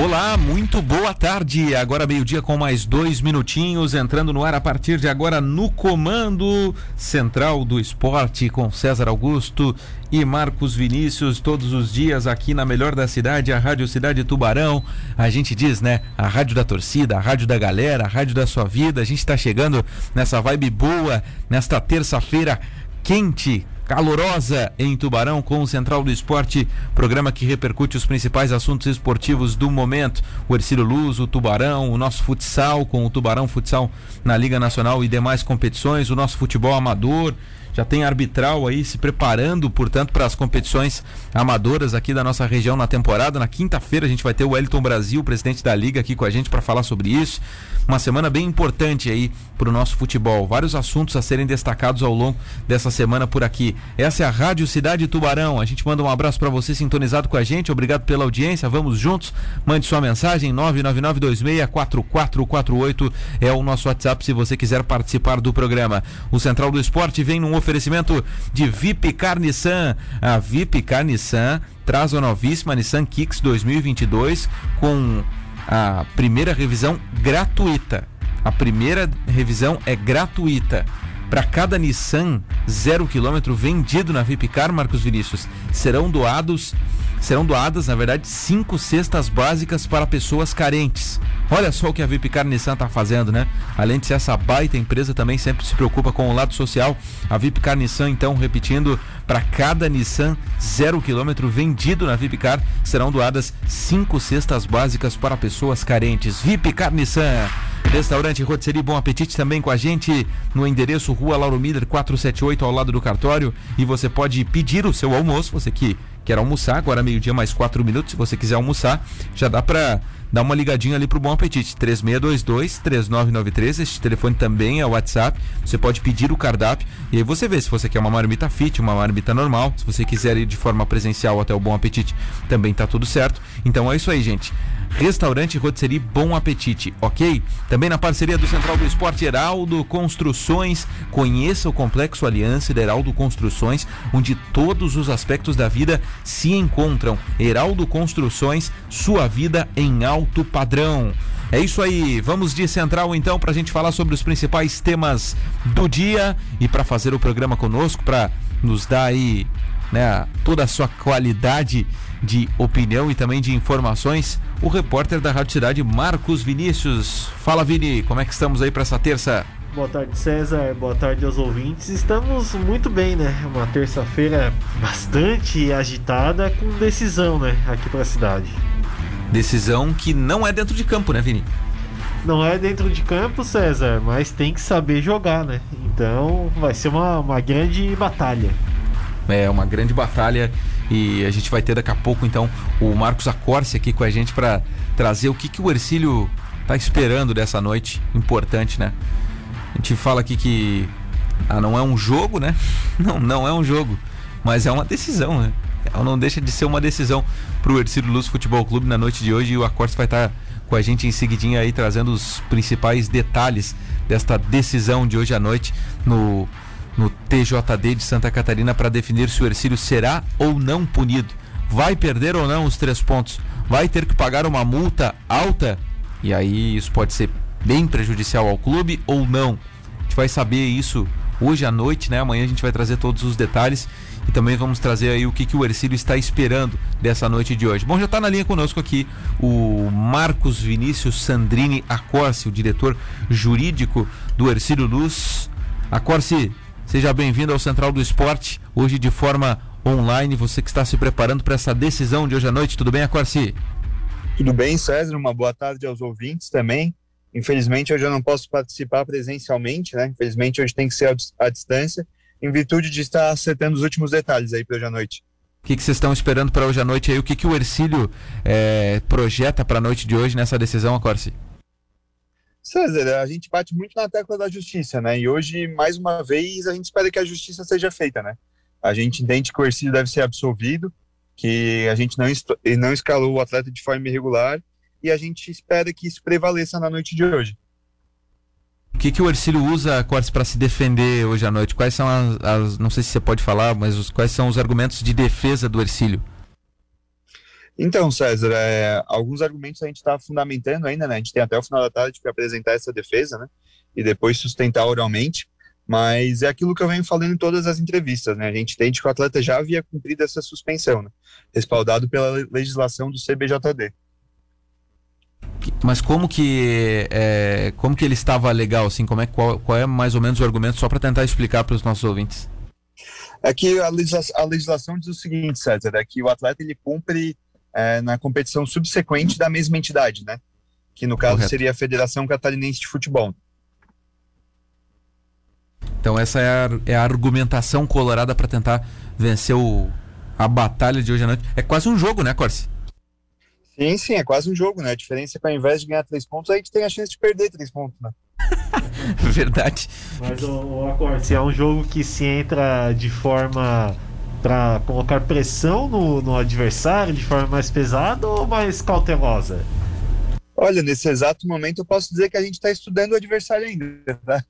Olá, muito boa tarde. Agora meio-dia com mais dois minutinhos, entrando no ar a partir de agora no comando central do esporte com César Augusto e Marcos Vinícius todos os dias aqui na melhor da cidade, a Rádio Cidade Tubarão. A gente diz, né? A rádio da torcida, a rádio da galera, a rádio da sua vida. A gente está chegando nessa vibe boa nesta terça-feira quente, calorosa em Tubarão com o Central do Esporte, programa que repercute os principais assuntos esportivos do momento. O Ercílio Luz, o Tubarão, o nosso futsal com o Tubarão Futsal na Liga Nacional e demais competições, o nosso futebol amador já tem arbitral aí se preparando, portanto, para as competições amadoras aqui da nossa região na temporada. Na quinta-feira a gente vai ter o Wellington Brasil, presidente da liga, aqui com a gente para falar sobre isso. Uma semana bem importante aí para o nosso futebol. Vários assuntos a serem destacados ao longo dessa semana por aqui. Essa é a Rádio Cidade Tubarão. A gente manda um abraço para você sintonizado com a gente. Obrigado pela audiência. Vamos juntos. Mande sua mensagem 999264448 é o nosso WhatsApp se você quiser participar do programa. O Central do Esporte vem num oferecimento de VIP Car Nissan. A VIP Car Nissan traz a novíssima Nissan Kicks 2022 com a primeira revisão gratuita. A primeira revisão é gratuita. Para cada Nissan zero quilômetro vendido na Vipcar, Marcos Vinícius, serão doados, serão doadas, na verdade, cinco cestas básicas para pessoas carentes. Olha só o que a Vipcar Nissan está fazendo, né? Além de ser essa baita empresa, também sempre se preocupa com o lado social. A Vipcar Nissan, então, repetindo, para cada Nissan zero quilômetro vendido na Vipcar, serão doadas cinco cestas básicas para pessoas carentes. Vipcar Nissan. Restaurante Rotisserie Bom Apetite também com a gente no endereço Rua Lauro Miller 478 ao lado do cartório. E você pode pedir o seu almoço, você que quer almoçar, agora meio-dia mais quatro minutos, se você quiser almoçar, já dá para dá uma ligadinha ali pro Bom Apetite, 3622-3993, este telefone também é WhatsApp, você pode pedir o cardápio e aí você vê se você quer uma marmita fit, uma marmita normal, se você quiser ir de forma presencial até o Bom Apetite, também tá tudo certo. Então é isso aí, gente. Restaurante Rotisserie Bom Apetite, ok? Também na parceria do Central do Esporte Heraldo Construções, conheça o Complexo Aliança da Heraldo Construções, onde todos os aspectos da vida se encontram. Heraldo Construções, sua vida em alto padrão. É isso aí, vamos de Central então para a gente falar sobre os principais temas do dia e para fazer o programa conosco, para nos dar aí né, toda a sua qualidade de opinião e também de informações, o repórter da Rádio Cidade, Marcos Vinícius. Fala, Vini, como é que estamos aí para essa terça? Boa tarde, César. Boa tarde aos ouvintes. Estamos muito bem, né? Uma terça-feira bastante agitada com decisão, né? Aqui para a cidade. Decisão que não é dentro de campo, né, Vini? Não é dentro de campo, César, mas tem que saber jogar, né? Então vai ser uma, uma grande batalha. É uma grande batalha e a gente vai ter daqui a pouco então o Marcos Acorce aqui com a gente para trazer o que, que o Ercílio tá esperando dessa noite importante, né? A gente fala aqui que ah, não é um jogo, né? Não, não é um jogo, mas é uma decisão, né? Ela não deixa de ser uma decisão para o Ercílio Luz Futebol Clube na noite de hoje e o Acorce vai estar tá com a gente em seguidinha aí trazendo os principais detalhes desta decisão de hoje à noite no no TJD de Santa Catarina para definir se o Ercílio será ou não punido. Vai perder ou não os três pontos? Vai ter que pagar uma multa alta? E aí isso pode ser bem prejudicial ao clube ou não? A gente vai saber isso hoje à noite, né? Amanhã a gente vai trazer todos os detalhes e também vamos trazer aí o que, que o Ercílio está esperando dessa noite de hoje. Bom, já está na linha conosco aqui o Marcos Vinícius Sandrini Acorce, o diretor jurídico do Ercílio Luz. Acorce, Seja bem-vindo ao Central do Esporte, hoje de forma online, você que está se preparando para essa decisão de hoje à noite. Tudo bem, Acorci? Tudo bem, César. Uma boa tarde aos ouvintes também. Infelizmente, hoje eu não posso participar presencialmente, né? Infelizmente, hoje tem que ser à distância, em virtude de estar acertando os últimos detalhes aí para hoje à noite. O que, vocês estão esperando para hoje à noite aí? O que, que o Ercílio é, projeta para a noite de hoje nessa decisão, Acorci? César, a gente bate muito na tecla da justiça, né? E hoje, mais uma vez, a gente espera que a justiça seja feita, né? A gente entende que o Ercílio deve ser absolvido, que a gente não, não escalou o atleta de forma irregular e a gente espera que isso prevaleça na noite de hoje. O que, que o Ercílio usa, Cortes, para se defender hoje à noite? Quais são as, as, Não sei se você pode falar, mas os, quais são os argumentos de defesa do Ercílio? Então, César, é, alguns argumentos a gente está fundamentando ainda, né? A gente tem até o final da tarde para apresentar essa defesa, né? E depois sustentar oralmente. Mas é aquilo que eu venho falando em todas as entrevistas, né? A gente entende que o atleta já havia cumprido essa suspensão, né? respaldado pela legislação do CBJD. Mas como que é, como que ele estava legal, assim? Como é qual, qual é mais ou menos o argumento só para tentar explicar para os nossos ouvintes? É que a legislação, a legislação diz o seguinte, César, é que o atleta ele cumpre é, na competição subsequente da mesma entidade, né? Que no caso Correto. seria a Federação Catarinense de Futebol. Então essa é a, é a argumentação colorada para tentar vencer o, a batalha de hoje à noite. É quase um jogo, né, Corsi? Sim, sim, é quase um jogo, né? A diferença é que ao invés de ganhar três pontos, a gente tem a chance de perder três pontos, né? Verdade. Mas o, o Acorde, é um jogo que se entra de forma para colocar pressão no, no adversário de forma mais pesada ou mais cautelosa? Olha, nesse exato momento eu posso dizer que a gente está estudando o adversário ainda, tá?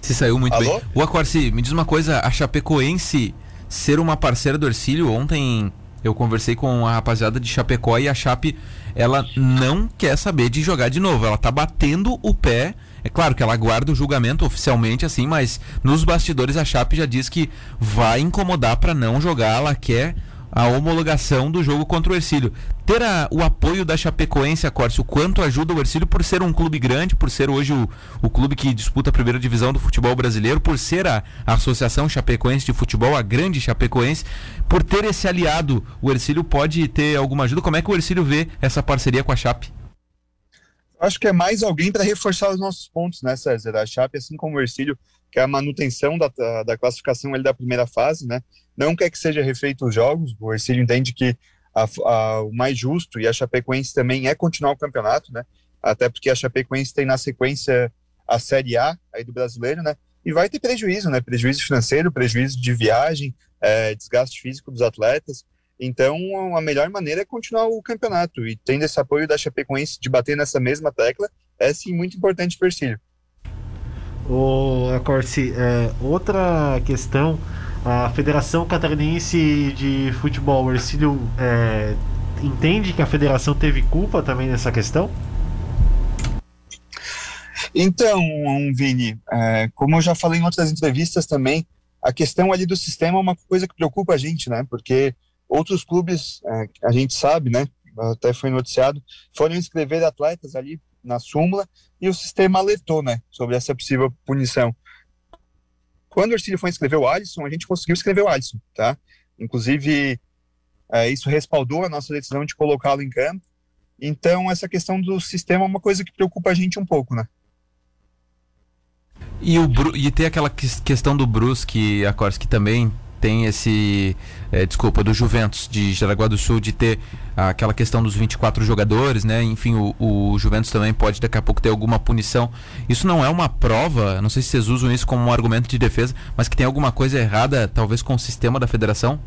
Se saiu muito Alô? bem. O Aquarci, me diz uma coisa, a Chapecoense ser uma parceira do Ercílio, ontem eu conversei com a rapaziada de Chapecó e a Chape, ela não quer saber de jogar de novo, ela tá batendo o pé. É claro que ela guarda o julgamento oficialmente assim, mas nos bastidores a Chape já diz que vai incomodar para não jogar, ela quer a homologação do jogo contra o Ercílio. Ter a, o apoio da Chapecoense, Corse, quanto ajuda o Ercílio por ser um clube grande, por ser hoje o, o clube que disputa a primeira divisão do futebol brasileiro, por ser a, a Associação Chapecoense de Futebol, a grande Chapecoense, por ter esse aliado, o Ercílio pode ter alguma ajuda? Como é que o Ercílio vê essa parceria com a Chape? acho que é mais alguém para reforçar os nossos pontos, né, César? A Chape, assim como o Ercílio, que é a manutenção da, da classificação ali da primeira fase, né? Não quer que seja refeito os jogos, o Ercílio entende que a, a, o mais justo, e a Chapecoense também é continuar o campeonato, né? Até porque a Chapecoense tem na sequência a Série A aí do brasileiro, né? E vai ter prejuízo, né? Prejuízo financeiro, prejuízo de viagem, é, desgaste físico dos atletas. Então, a melhor maneira é continuar o campeonato. E tendo esse apoio da Chapecoense de bater nessa mesma tecla, é sim muito importante para o Ercílio. O Acorce, é, outra questão, a Federação Catarinense de Futebol, o Ercílio é, entende que a federação teve culpa também nessa questão? Então, Vini, é, como eu já falei em outras entrevistas também, a questão ali do sistema é uma coisa que preocupa a gente, né? Porque Outros clubes, é, a gente sabe, né? Até foi noticiado, foram inscrever atletas ali na súmula e o sistema alertou, né? Sobre essa possível punição. Quando o Ercílio foi inscrever o Alisson, a gente conseguiu escrever o Alisson, tá? Inclusive, é, isso respaldou a nossa decisão de colocá-lo em campo. Então, essa questão do sistema é uma coisa que preocupa a gente um pouco, né? E, o Bru e tem aquela questão do Brusque, a que também tem esse, é, desculpa, do Juventus de Jaraguá do Sul de ter aquela questão dos 24 jogadores, né? Enfim, o, o, Juventus também pode daqui a pouco ter alguma punição. Isso não é uma prova, não sei se vocês usam isso como um argumento de defesa, mas que tem alguma coisa errada, talvez com o sistema da federação?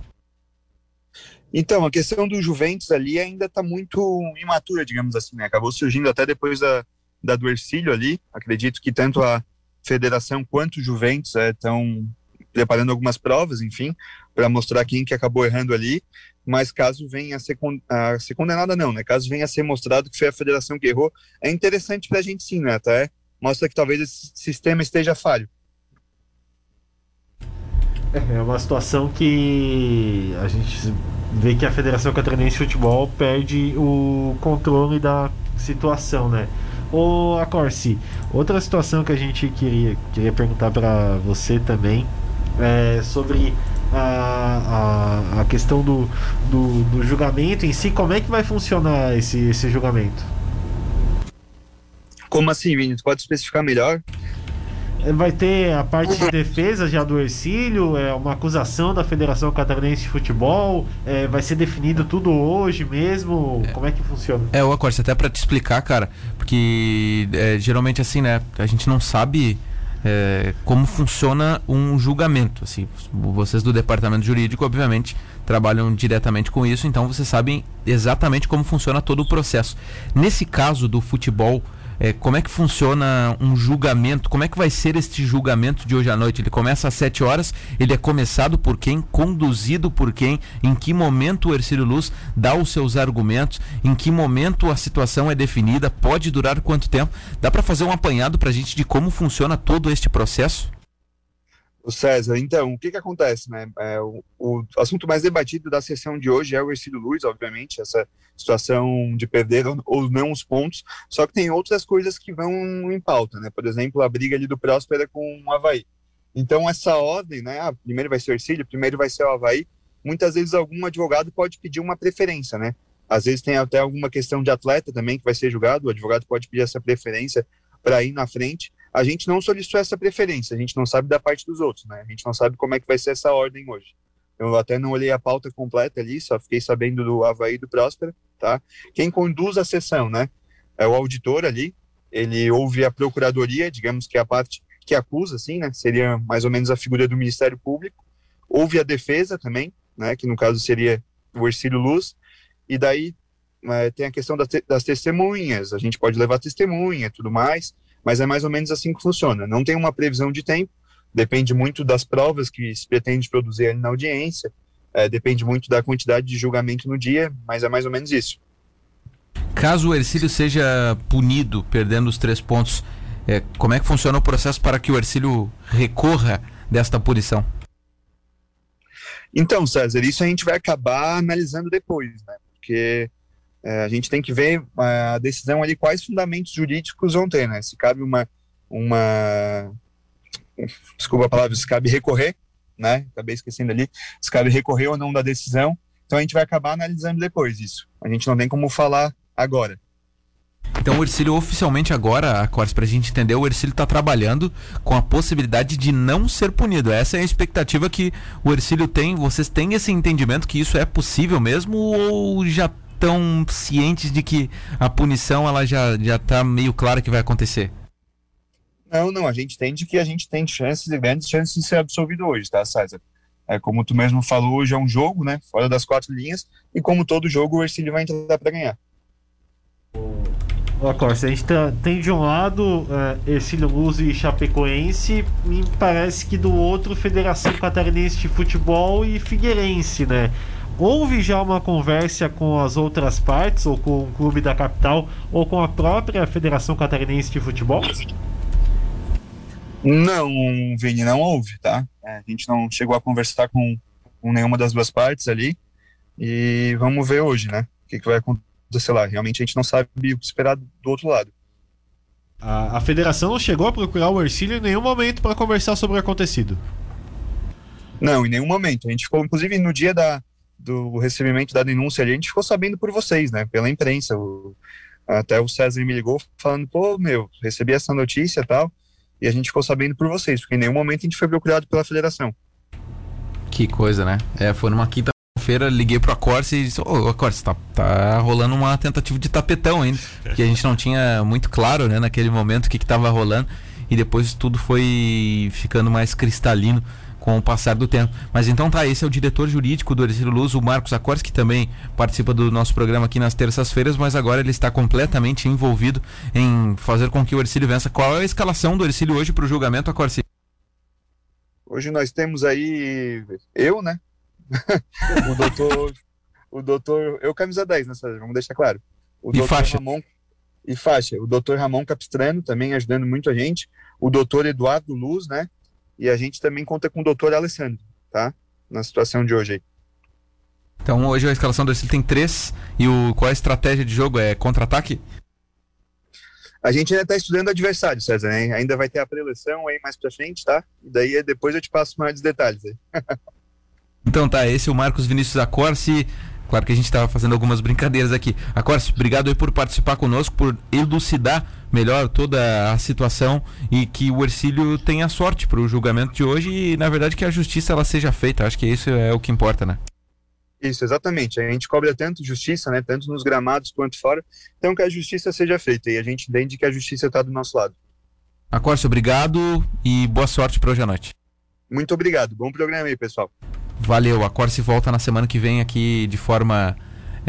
Então, a questão do Juventus ali ainda está muito imatura, digamos assim, né? Acabou surgindo até depois da, da do Ercílio ali. Acredito que tanto a federação quanto o Juventus estão é, preparando algumas provas, enfim, para mostrar quem que acabou errando ali, mas caso venha a ser, con a ser condenada não, né? Caso venha a ser mostrado que foi a federação que errou, é interessante para a gente sim, né? Até mostra que talvez esse sistema esteja falho. É, é uma situação que a gente vê que a Federação Catarinense de Futebol perde o controle da situação, né? Ô Acorsi, outra situação que a gente queria, queria perguntar para você também é, sobre a, a, a questão do, do, do, julgamento em si, como é que vai funcionar esse, esse julgamento? Como assim, Vini? Tu pode especificar melhor? É, vai ter a parte de defesa já do Ercílio, é uma acusação da Federação Catarinense de Futebol, é, vai ser definido tudo hoje mesmo? É, como é que funciona? É, o Acorte, até para te explicar, cara, porque é, geralmente assim, né, a gente não sabe é, como funciona um julgamento. Assim, vocês do departamento jurídico, obviamente, trabalham diretamente com isso, então vocês sabem exatamente como funciona todo o processo. Nesse caso do futebol é, como é que funciona um julgamento? Como é que vai ser este julgamento de hoje à noite? Ele começa às 7 horas, ele é começado por quem? Conduzido por quem? Em que momento o Ercílio Luz dá os seus argumentos? Em que momento a situação é definida? Pode durar quanto tempo? Dá para fazer um apanhado para a gente de como funciona todo este processo? O César, então, o que que acontece, né? É, o, o, assunto mais debatido da sessão de hoje é o Ercílio Luz, obviamente, essa situação de perder ou não os pontos, só que tem outras coisas que vão em pauta, né? Por exemplo, a briga ali do Próspera com o Havaí. Então, essa ordem, né? Ah, primeiro vai ser o Ercílio, primeiro vai ser o Havaí. Muitas vezes algum advogado pode pedir uma preferência, né? Às vezes tem até alguma questão de atleta também que vai ser julgado, o advogado pode pedir essa preferência para ir na frente a gente não solicitou essa preferência, a gente não sabe da parte dos outros, né? A gente não sabe como é que vai ser essa ordem hoje. Eu até não olhei a pauta completa ali, só fiquei sabendo do Havaí do Próspera, tá? Quem conduz a sessão, né? É o auditor ali, ele ouve a procuradoria, digamos que é a parte que acusa, assim, né? Seria mais ou menos a figura do Ministério Público. Ouve a defesa também, né? Que no caso seria o Ercílio Luz. E daí é, tem a questão das, te das testemunhas, a gente pode levar testemunha tudo mais mas é mais ou menos assim que funciona. Não tem uma previsão de tempo, depende muito das provas que se pretende produzir ali na audiência, é, depende muito da quantidade de julgamento no dia, mas é mais ou menos isso. Caso o Ercílio seja punido, perdendo os três pontos, é, como é que funciona o processo para que o Ercílio recorra desta punição? Então, César, isso a gente vai acabar analisando depois, né? Porque é, a gente tem que ver a decisão ali, quais fundamentos jurídicos vão ter, né? Se cabe uma, uma desculpa a palavra, se cabe recorrer, né? Acabei esquecendo ali, se cabe recorrer ou não da decisão. Então a gente vai acabar analisando depois isso. A gente não tem como falar agora. Então o Ercílio oficialmente agora, Cores, para a gente entender, o Ercílio está trabalhando com a possibilidade de não ser punido. Essa é a expectativa que o Ercílio tem. Vocês têm esse entendimento que isso é possível mesmo ou já tão cientes de que a punição ela já já está meio clara que vai acontecer? Não, não, a gente entende que a gente tem chances, grandes chances de ser absolvido hoje, tá, César? É, como tu mesmo falou, hoje é um jogo, né, fora das quatro linhas, e como todo jogo, o Ercílio vai entrar para ganhar. Ó, Corsa, a gente tá, tem de um lado uh, Ercílio Luz e Chapecoense, me parece que do outro Federação Catarinense de Futebol e Figueirense, né? houve já uma conversa com as outras partes, ou com o clube da capital, ou com a própria Federação Catarinense de Futebol? Não, Vini, não houve, tá? É, a gente não chegou a conversar com, com nenhuma das duas partes ali. E vamos ver hoje, né? O que, que vai acontecer lá. Realmente a gente não sabe o que esperar do outro lado. A, a federação não chegou a procurar o Ercílio em nenhum momento para conversar sobre o acontecido? Não, em nenhum momento. A gente ficou, inclusive, no dia da, do recebimento da denúncia ali, a gente ficou sabendo por vocês, né? Pela imprensa. O, até o César me ligou falando, pô, meu, recebi essa notícia e tal, e a gente ficou sabendo por vocês, porque em nenhum momento a gente foi procurado pela federação. Que coisa, né? É, foi numa quinta-feira, liguei pro Acorce e disse, ô, oh, Acorce, tá, tá rolando uma tentativa de tapetão ainda, que a gente não tinha muito claro, né, naquele momento o que que tava rolando, e depois tudo foi ficando mais cristalino com o passar do tempo. Mas então tá, esse é o diretor jurídico do Ercílio Luz, o Marcos Acores, que também participa do nosso programa aqui nas terças-feiras, mas agora ele está completamente envolvido em fazer com que o Ercílio vença. Qual é a escalação do Ercílio hoje para o julgamento, Acorce? Hoje nós temos aí eu, né? o doutor, o doutor, eu camisa 10, né, vamos deixar claro. O e faixa. Ramon, e faixa. O doutor Ramon Capistrano também ajudando muito a gente. O doutor Eduardo Luz, né? E a gente também conta com o doutor Alessandro, tá? Na situação de hoje aí. Então hoje a escalação do Ercílio tem três. E o, qual é a estratégia de jogo? É contra-ataque? A gente ainda está estudando adversário, César, né? Ainda vai ter a preleção aí mais pra frente, tá? E daí depois eu te passo mais detalhes aí. então tá, esse é o Marcos Vinícius Acorce. Claro que a gente estava fazendo algumas brincadeiras aqui. Acorce, obrigado por participar conosco, por elucidar melhor toda a situação e que o Ercílio tenha sorte para o julgamento de hoje e, na verdade, que a justiça ela seja feita. Acho que isso é o que importa, né? Isso, exatamente. A gente cobra tanto justiça, né, tanto nos gramados quanto fora, então que a justiça seja feita e a gente entende que a justiça está do nosso lado. Acórcio, obrigado e boa sorte para hoje à noite. Muito obrigado. Bom programa aí, pessoal. Valeu. A Corse volta na semana que vem aqui de forma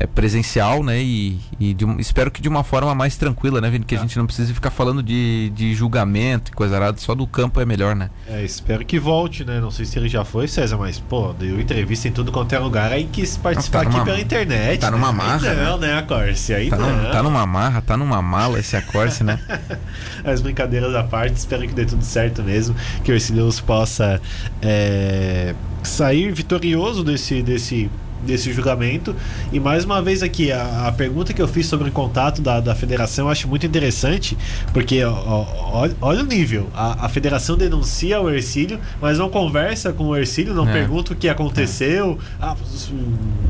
é, presencial, né? E, e de, espero que de uma forma mais tranquila, né, Vini? Que a gente não precise ficar falando de, de julgamento e coisa errada, só do campo é melhor, né? É, espero que volte, né? Não sei se ele já foi, César, mas, pô, deu entrevista em tudo quanto é lugar, aí quis participar tá numa, aqui pela internet. Tá numa né? marra. Aí não, né, a Corse? Aí tá não. Num, tá numa marra, tá numa mala esse Acorce, né? As brincadeiras à parte, espero que dê tudo certo mesmo, que o Ercilhos possa é, sair vitorioso desse, desse desse julgamento. E mais uma vez aqui, a, a pergunta que eu fiz sobre o contato da, da federação eu acho muito interessante, porque ó, ó, olha o nível. A, a, federação denuncia o Ercílio, mas não conversa com o Ercílio, não é. pergunta o que aconteceu. É. Ah,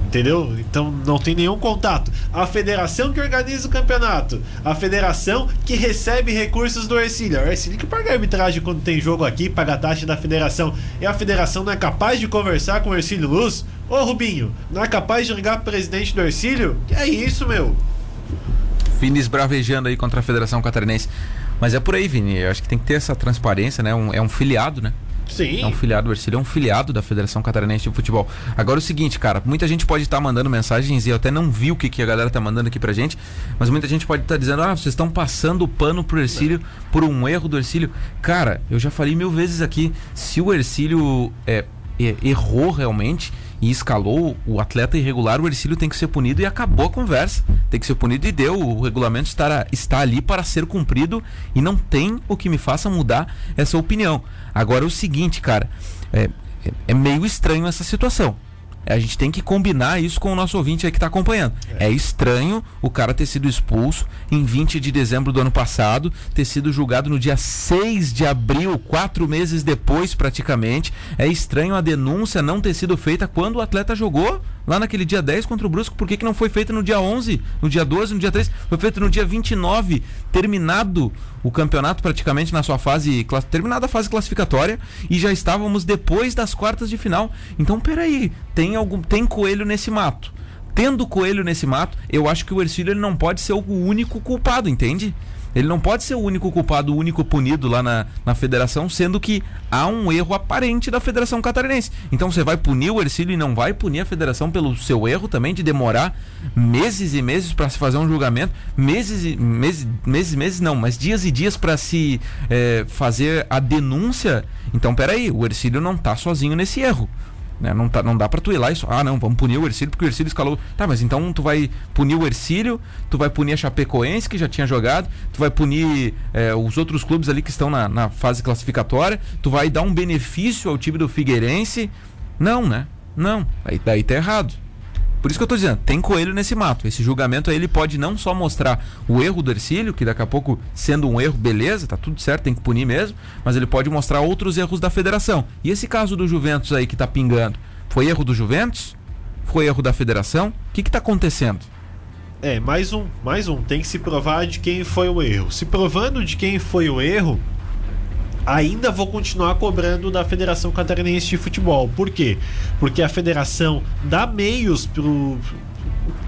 entendeu? Então não tem nenhum contato. A federação que organiza o campeonato, a federação que recebe recursos do Ercílio. É o Ercílio que paga a arbitragem quando tem jogo aqui, paga a taxa da federação. E a federação não é capaz de conversar com o Ercílio Luz? Ô Rubinho, não é capaz de ligar pro presidente do Ercílio? Que é isso, meu? Vini esbravejando aí contra a Federação Catarinense. Mas é por aí, Vini. Eu acho que tem que ter essa transparência, né? Um, é um filiado, né? Sim. É um filiado, o Ercílio é um filiado da Federação Catarinense de Futebol. Agora o seguinte, cara, muita gente pode estar tá mandando mensagens e eu até não vi o que, que a galera tá mandando aqui pra gente, mas muita gente pode estar tá dizendo, ah, vocês estão passando o pano pro Ercílio por um erro do Ercílio. Cara, eu já falei mil vezes aqui, se o Ercílio é, é, errou realmente e escalou o atleta irregular, o Ercílio tem que ser punido e acabou a conversa. Tem que ser punido e deu. O regulamento está, está ali para ser cumprido e não tem o que me faça mudar essa opinião. Agora, o seguinte, cara, é, é meio estranho essa situação. A gente tem que combinar isso com o nosso ouvinte aí que está acompanhando. É. é. estranho o cara ter sido expulso em 20 de dezembro do ano passado, ter sido julgado no dia 6 de abril, quatro meses depois praticamente. É estranho a denúncia não ter sido feita quando o atleta jogou lá naquele dia 10 contra o Brusco. Por que, que não foi feita no dia 11, no dia 12, no dia 3? Foi feito no dia 29, terminado o campeonato praticamente na sua fase, terminada a fase classificatória e já estávamos depois das quartas de final. Então, peraí, tem algum tem coelho nesse mato. Tendo coelho nesse mato, eu acho que o Ercílio ele não pode ser o único culpado, entende? Ele não pode ser o único culpado, o único punido lá na, na federação, sendo que há um erro aparente da Federação Catarinense. Então você vai punir o Ercílio e não vai punir a federação pelo seu erro também de demorar meses e meses para se fazer um julgamento, meses e meses, meses, meses não, mas dias e dias para se é, fazer a denúncia. Então, peraí, o Ercílio não está sozinho nesse erro. Né? Não, tá, não dá pra tu ir lá e só, ah não, vamos punir o Ercílio porque o Ercílio escalou. Tá, mas então tu vai punir o Ercílio, tu vai punir a Chapecoense que já tinha jogado, tu vai punir é, os outros clubes ali que estão na, na fase classificatória, tu vai dar um benefício ao time do Figueirense. Não, né? Não, aí daí tá errado. Por isso que eu estou dizendo, tem coelho nesse mato. Esse julgamento aí ele pode não só mostrar o erro do Ercílio, que daqui a pouco, sendo um erro, beleza, tá tudo certo, tem que punir mesmo, mas ele pode mostrar outros erros da federação. E esse caso do Juventus aí que está pingando, foi erro do Juventus? Foi erro da federação? O que está acontecendo? É, mais um, mais um. Tem que se provar de quem foi o erro. Se provando de quem foi o erro, ainda vou continuar cobrando da Federação Catarinense de Futebol. Por quê? Porque a federação dá meios pro,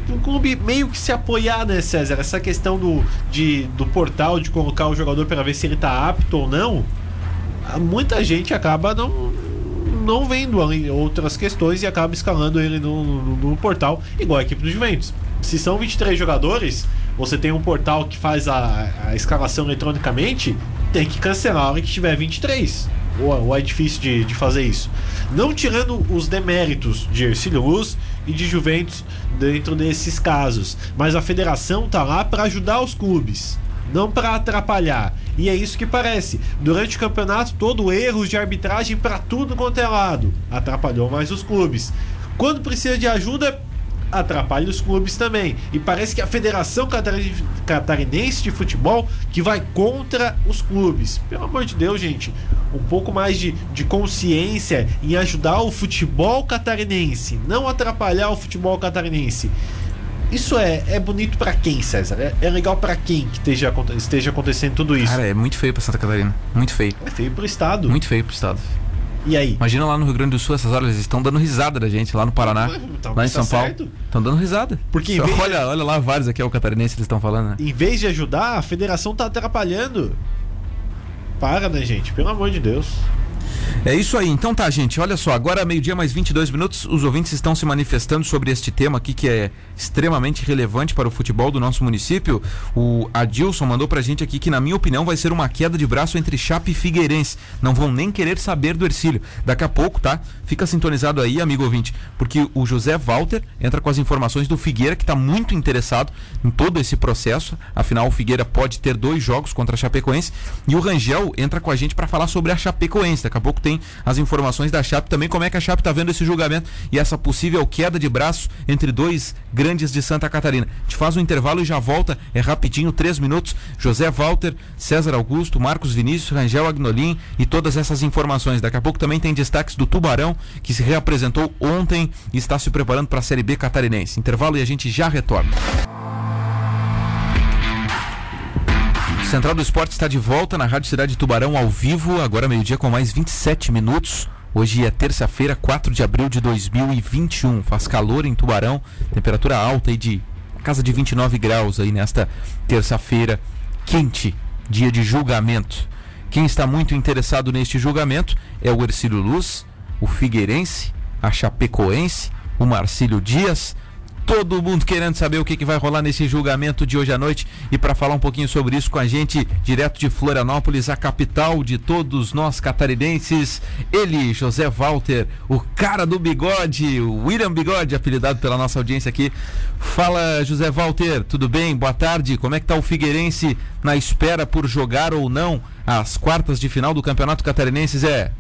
o clube meio que se apoiar, né, César? Essa questão do, de, do portal, de colocar o jogador para ver se ele tá apto ou não, muita gente acaba não, não vendo outras questões e acaba escalando ele no, no, no portal, igual a equipe do Juventus. Se são 23 jogadores, você tem um portal que faz a, a escalação eletronicamente, tem que cancelar a hora que tiver 23. Ou, ou é difícil de, de fazer isso. Não tirando os deméritos de Ercílio Luz e de Juventus dentro desses casos. Mas a federação tá lá para ajudar os clubes não para atrapalhar. E é isso que parece. Durante o campeonato, todo erros de arbitragem para tudo quanto é lado. Atrapalhou mais os clubes. Quando precisa de ajuda, atrapalha os clubes também. E parece que a Federação Catarinense de Futebol que vai contra os clubes. Pelo amor de Deus, gente, um pouco mais de, de consciência em ajudar o futebol catarinense, não atrapalhar o futebol catarinense. Isso é, é bonito para quem, César? É, é legal para quem que esteja, esteja acontecendo tudo isso? Cara, é muito feio pra Santa Catarina. Muito feio. É feio pro Estado. Muito feio pro Estado. E aí? Imagina lá no Rio Grande do Sul, essas horas, eles estão dando risada da gente, lá no Paraná, então, lá em São tá Paulo. Estão dando risada. Porque Só, olha, de... olha lá vários aqui, é o catarinense eles estão falando, né? Em vez de ajudar, a federação tá atrapalhando. Para, né, gente? Pelo amor de Deus. É isso aí. Então tá, gente. Olha só, agora meio-dia mais 22 minutos, os ouvintes estão se manifestando sobre este tema aqui que é extremamente relevante para o futebol do nosso município. O Adilson mandou pra gente aqui que na minha opinião vai ser uma queda de braço entre Chape e Figueirense. Não vão nem querer saber do Ercílio. Daqui a pouco, tá? Fica sintonizado aí, amigo ouvinte, porque o José Walter entra com as informações do Figueira que está muito interessado em todo esse processo. Afinal, o Figueira pode ter dois jogos contra a Chapecoense e o Rangel entra com a gente para falar sobre a Chapecoense. Daqui a pouco tem as informações da Chape também, como é que a Chape está vendo esse julgamento e essa possível queda de braço entre dois grandes de Santa Catarina. A gente faz um intervalo e já volta, é rapidinho, três minutos. José Walter, César Augusto, Marcos Vinícius, Rangel Agnolim e todas essas informações. Daqui a pouco também tem destaques do Tubarão, que se reapresentou ontem e está se preparando para a Série B catarinense. Intervalo e a gente já retorna. Central do Esporte está de volta na Rádio Cidade de Tubarão ao vivo, agora meio-dia com mais 27 minutos. Hoje é terça-feira, 4 de abril de 2021. Faz calor em Tubarão, temperatura alta aí de casa de 29 graus aí nesta terça-feira, quente, dia de julgamento. Quem está muito interessado neste julgamento é o Ercílio Luz, o Figueirense, a Chapecoense, o Marcílio Dias, todo mundo querendo saber o que, que vai rolar nesse julgamento de hoje à noite. E para falar um pouquinho sobre isso com a gente, direto de Florianópolis, a capital de todos nós catarinenses, ele, José Walter, o cara do bigode, o William Bigode, apelidado pela nossa audiência aqui. Fala, José Walter, tudo bem? Boa tarde. Como é que tá o Figueirense na espera por jogar ou não as quartas de final do Campeonato Catarinense, Zé?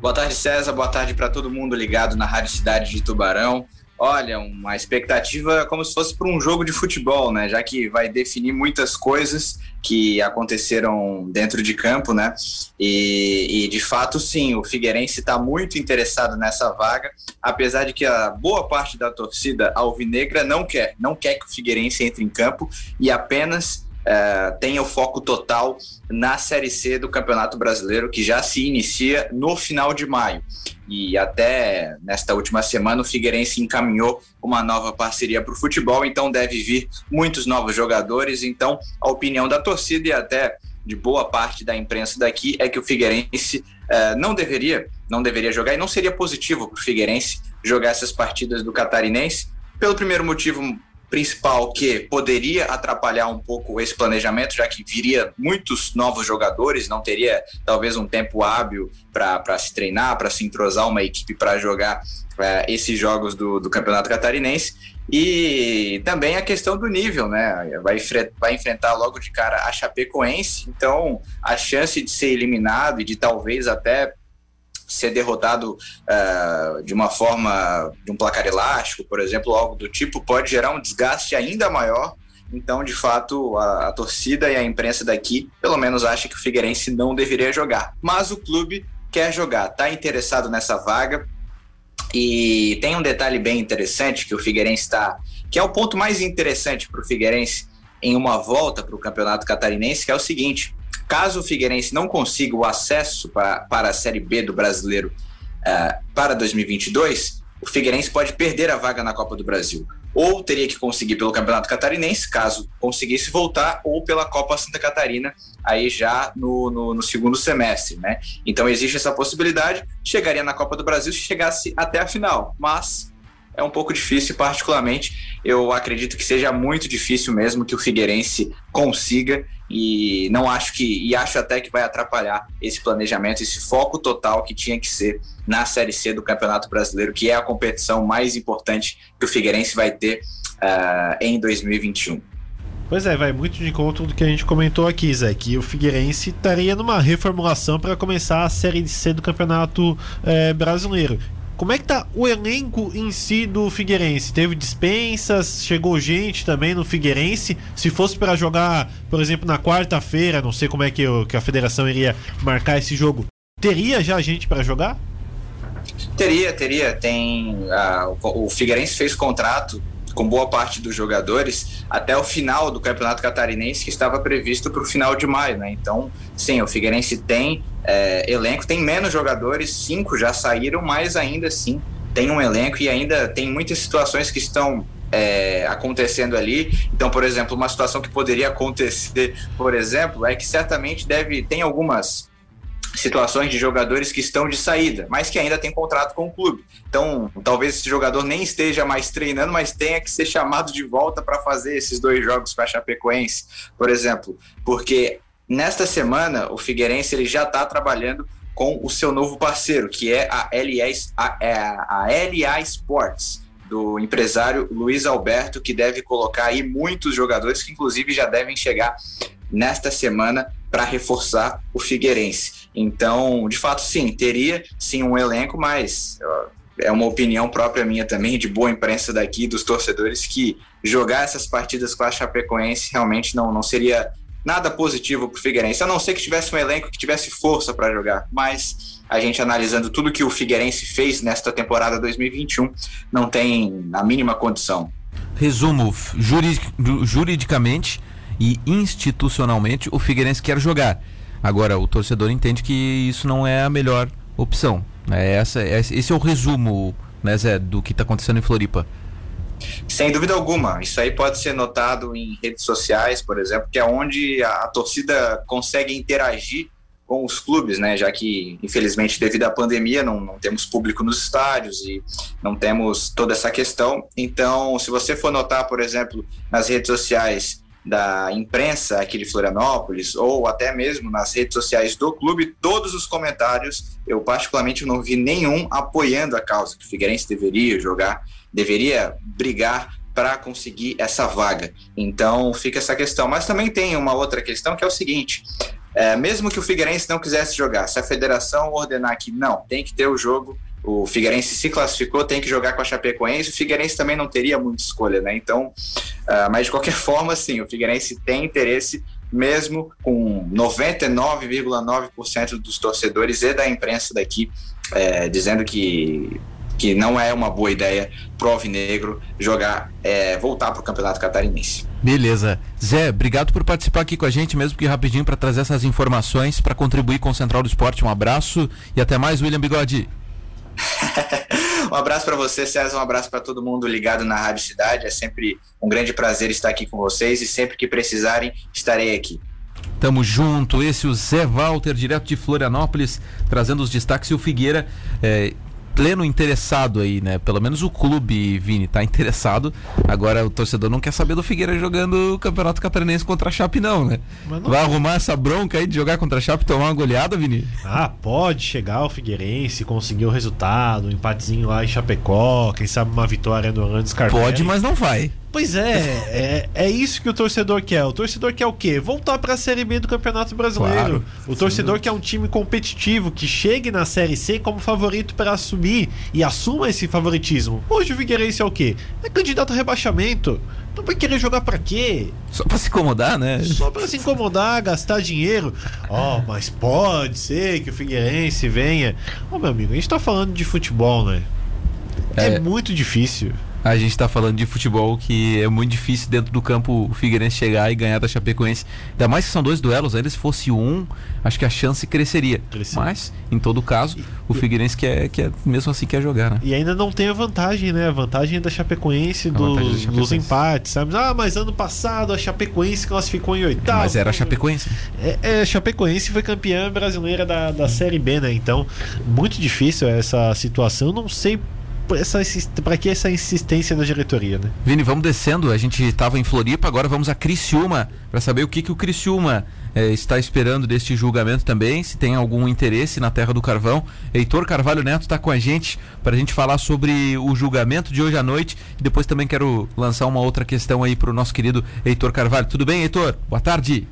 Boa tarde, César. Boa tarde para todo mundo ligado na Rádio Cidade de Tubarão. Olha, uma expectativa como se fosse para um jogo de futebol, né? Já que vai definir muitas coisas que aconteceram dentro de campo, né? E, e de fato, sim, o Figueirense está muito interessado nessa vaga, apesar de que a boa parte da torcida alvinegra não quer, não quer que o Figueirense entre em campo e apenas uh, tenha o foco total na Série C do Campeonato Brasileiro, que já se inicia no final de maio. E até nesta última semana o Figueirense encaminhou uma nova parceria para o futebol, então deve vir muitos novos jogadores. Então, a opinião da torcida e até de boa parte da imprensa daqui é que o Figueirense uh, não deveria, não deveria jogar e não seria positivo para o Figueirense jogar essas partidas do Catarinense. Pelo primeiro motivo principal que poderia atrapalhar um pouco esse planejamento, já que viria muitos novos jogadores, não teria talvez um tempo hábil para se treinar, para se entrosar uma equipe para jogar é, esses jogos do, do Campeonato Catarinense. E também a questão do nível, né? Vai, vai enfrentar logo de cara a Chapecoense, então a chance de ser eliminado e de talvez até ser derrotado uh, de uma forma, de um placar elástico, por exemplo, algo do tipo, pode gerar um desgaste ainda maior. Então, de fato, a, a torcida e a imprensa daqui, pelo menos, acha que o Figueirense não deveria jogar. Mas o clube quer jogar, está interessado nessa vaga. E tem um detalhe bem interessante que o Figueirense está, que é o ponto mais interessante para o Figueirense em uma volta para o Campeonato Catarinense, que é o seguinte: Caso o Figueirense não consiga o acesso para, para a Série B do Brasileiro uh, para 2022, o Figueirense pode perder a vaga na Copa do Brasil. Ou teria que conseguir pelo Campeonato Catarinense, caso conseguisse voltar, ou pela Copa Santa Catarina, aí já no, no, no segundo semestre, né? Então existe essa possibilidade, chegaria na Copa do Brasil se chegasse até a final, mas é um pouco difícil, particularmente. Eu acredito que seja muito difícil mesmo que o Figueirense consiga e não acho que e acho até que vai atrapalhar esse planejamento, esse foco total que tinha que ser na Série C do Campeonato Brasileiro, que é a competição mais importante que o Figueirense vai ter uh, em 2021. Pois é, vai muito de encontro do que a gente comentou aqui, Zé, que o Figueirense estaria numa reformulação para começar a Série C do Campeonato é, Brasileiro. Como é que tá o elenco em si do Figueirense? Teve dispensas, chegou gente também no Figueirense. Se fosse para jogar, por exemplo, na quarta-feira, não sei como é que, eu, que, a federação iria marcar esse jogo, teria já gente para jogar? Teria, teria. Tem uh, o Figueirense fez contrato com boa parte dos jogadores até o final do Campeonato Catarinense que estava previsto para o final de maio, né? Então, sim, o Figueirense tem é, elenco, tem menos jogadores, cinco já saíram, mas ainda assim tem um elenco e ainda tem muitas situações que estão é, acontecendo ali. Então, por exemplo, uma situação que poderia acontecer, por exemplo, é que certamente deve tem algumas situações de jogadores que estão de saída, mas que ainda têm contrato com o clube. Então, talvez esse jogador nem esteja mais treinando, mas tenha que ser chamado de volta para fazer esses dois jogos com a Chapecoense, por exemplo, porque nesta semana o Figueirense ele já está trabalhando com o seu novo parceiro, que é a LA, a, é a LA Sports do empresário Luiz Alberto, que deve colocar aí muitos jogadores que inclusive já devem chegar nesta semana para reforçar o Figueirense. Então, de fato, sim, teria sim um elenco, mas é uma opinião própria minha também, de boa imprensa daqui, dos torcedores, que jogar essas partidas com a Chapecoense realmente não, não seria nada positivo para o Figueirense, a não ser que tivesse um elenco que tivesse força para jogar. Mas a gente analisando tudo que o Figueirense fez nesta temporada 2021, não tem a mínima condição. Resumo, juridicamente e institucionalmente, o Figueirense quer jogar. Agora, o torcedor entende que isso não é a melhor opção. É essa, é, esse é o resumo, né, Zé, do que está acontecendo em Floripa. Sem dúvida alguma. Isso aí pode ser notado em redes sociais, por exemplo, que é onde a, a torcida consegue interagir com os clubes, né? Já que, infelizmente, devido à pandemia, não, não, temos público nos estádios e não temos toda essa questão. Então, se você for notar, por exemplo, nas redes sociais da imprensa aqui de Florianópolis ou até mesmo nas redes sociais do clube, todos os comentários, eu particularmente não vi nenhum apoiando a causa que o Figueirense deveria jogar, deveria brigar para conseguir essa vaga. Então fica essa questão. Mas também tem uma outra questão que é o seguinte: é, mesmo que o Figueirense não quisesse jogar, se a federação ordenar que não, tem que ter o jogo, o Figueirense se classificou, tem que jogar com a Chapecoense, o Figueirense também não teria muita escolha, né? Então, uh, mas de qualquer forma, sim, o Figueirense tem interesse, mesmo com 99,9% dos torcedores e da imprensa daqui é, dizendo que que não é uma boa ideia pro Alvinegro jogar, é, voltar para o Campeonato Catarinense. Beleza. Zé, obrigado por participar aqui com a gente, mesmo que rapidinho, para trazer essas informações, para contribuir com o Central do Esporte. Um abraço e até mais, William Bigode. um abraço para você, César. Um abraço para todo mundo ligado na Rádio Cidade. É sempre um grande prazer estar aqui com vocês e sempre que precisarem, estarei aqui. Tamo junto. Esse é o Zé Walter, direto de Florianópolis, trazendo os destaques. E o Figueira é, pleno interessado aí, né? Pelo menos o clube, Vini, tá interessado. Agora o torcedor não quer saber do Figueira jogando o Campeonato Catarinense contra a Chape, não, né? Não... Vai arrumar essa bronca aí de jogar contra a Chape e tomar uma goleada, Vini? Ah, pode chegar o Figueirense, conseguir o resultado, um empatezinho lá em Chapecó, quem sabe uma vitória no Orlando Scarpelli. Pode, mas não vai. Pois é, é, é isso que o torcedor quer. O torcedor quer o quê? Voltar para a Série B do Campeonato Brasileiro. Claro, o torcedor quer um time competitivo que chegue na Série C como favorito para subir e assuma esse favoritismo. Hoje o Figueirense é o quê? É candidato a rebaixamento. Não vai querer jogar para quê? Só para se incomodar, né? Só para se incomodar, gastar dinheiro. Ó, oh, mas pode ser que o Figueirense venha. Ó, oh, meu amigo, a gente tá falando de futebol, né? é, é muito difícil a gente está falando de futebol que é muito difícil dentro do campo o Figueirense chegar e ganhar da Chapecoense. Ainda mais que são dois duelos, ainda se fosse um, acho que a chance cresceria. Mas, em todo caso, o Figueirense quer, quer mesmo assim quer jogar, né? E ainda não tem a vantagem, né? A vantagem da Chapecoense, dos, da Chapecoense. dos empates, sabe? Ah, mas ano passado a Chapecoense classificou em oitavo. Mas era a Chapecoense. É, é, a Chapecoense foi campeã brasileira da, da Série B, né? Então, muito difícil essa situação. Não sei para que essa insistência da diretoria, né? Vini, vamos descendo. A gente estava em Floripa, agora vamos a Criciúma para saber o que, que o Criciúma é, está esperando deste julgamento também, se tem algum interesse na Terra do Carvão. Heitor Carvalho Neto está com a gente para a gente falar sobre o julgamento de hoje à noite. E depois também quero lançar uma outra questão aí para o nosso querido Heitor Carvalho. Tudo bem, Heitor? Boa tarde.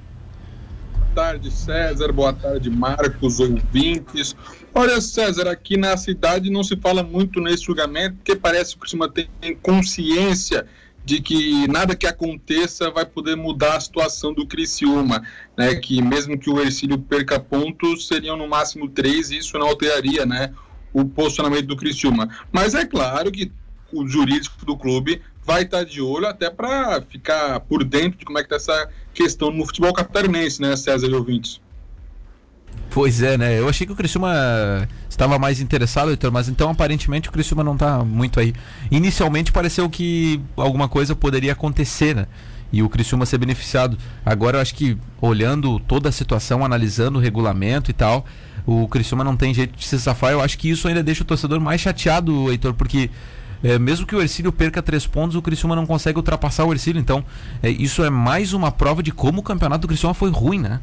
Tarde, César. Boa tarde, Marcos, ouvintes. Olha, César, aqui na cidade não se fala muito nesse julgamento, porque parece que o Criciúma tem consciência de que nada que aconteça vai poder mudar a situação do Criciúma, né? Que mesmo que o Ercílio perca pontos, seriam no máximo três, e isso não alteraria, né? O posicionamento do Criciúma. Mas é claro que o jurídico do clube vai estar de olho até para ficar por dentro de como é que está essa questão no futebol catarinense, né, César e ouvintes? Pois é, né? Eu achei que o Criciúma estava mais interessado, Heitor, mas então aparentemente o Criciúma não está muito aí. Inicialmente pareceu que alguma coisa poderia acontecer, né? E o Criciúma ser beneficiado. Agora eu acho que olhando toda a situação, analisando o regulamento e tal, o Criciúma não tem jeito de se safar. Eu acho que isso ainda deixa o torcedor mais chateado, Heitor, porque é, mesmo que o Ercílio perca três pontos, o Criciúma não consegue ultrapassar o Ercílio. Então, é, isso é mais uma prova de como o campeonato do Criciúma foi ruim, né?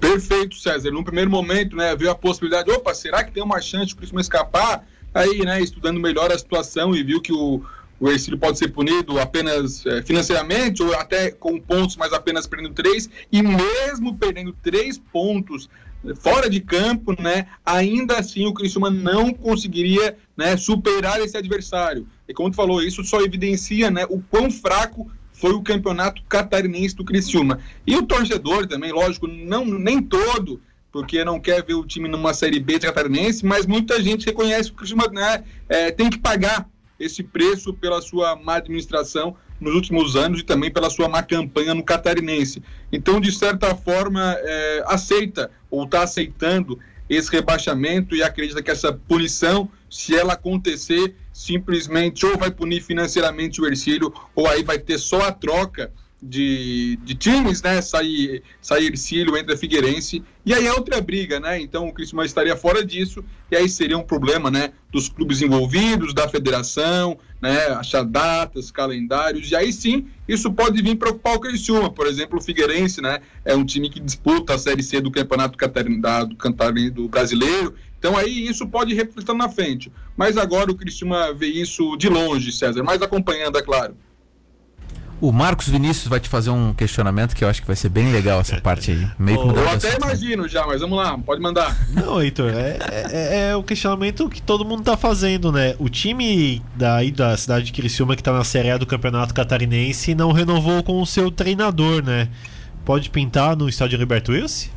Perfeito, César. No primeiro momento, né, viu a possibilidade, opa, será que tem uma chance o Criciúma escapar? Aí, né, estudando melhor a situação e viu que o, o Ercílio pode ser punido apenas é, financeiramente ou até com pontos, mas apenas perdendo três. E mesmo perdendo três pontos fora de campo, né, ainda assim o Criciúma não conseguiria né, superar esse adversário. E como tu falou, isso só evidencia né, o quão fraco foi o campeonato catarinense do Criciúma. E o torcedor também, lógico, não nem todo, porque não quer ver o time numa Série B catarinense, mas muita gente reconhece que o Criciúma né, é, tem que pagar esse preço pela sua má administração nos últimos anos e também pela sua má campanha no catarinense. Então, de certa forma, é, aceita ou está aceitando esse rebaixamento e acredita que essa punição, se ela acontecer, simplesmente ou vai punir financeiramente o Ercílio, ou aí vai ter só a troca de, de times, né? Sair, sair Ercílio, entra Figueirense, e aí é outra briga, né? Então o Criciúma estaria fora disso, e aí seria um problema, né? Dos clubes envolvidos, da federação, né? Achar datas, calendários, e aí sim, isso pode vir preocupar o Criciúma. Por exemplo, o Figueirense, né? É um time que disputa a Série C do Campeonato Catarinense, do, Brasileiro, então aí isso pode refletir na frente. Mas agora o Criciúma vê isso de longe, César, mas acompanhando, é claro. O Marcos Vinícius vai te fazer um questionamento que eu acho que vai ser bem legal essa parte aí. Meio que eu até imagino já, mas vamos lá, pode mandar. Não, Heitor, é, é, é, o questionamento que todo mundo tá fazendo, né? O time daí da cidade de Criciúma que tá na Série A do Campeonato Catarinense não renovou com o seu treinador, né? Pode pintar no estádio Roberto Wilson?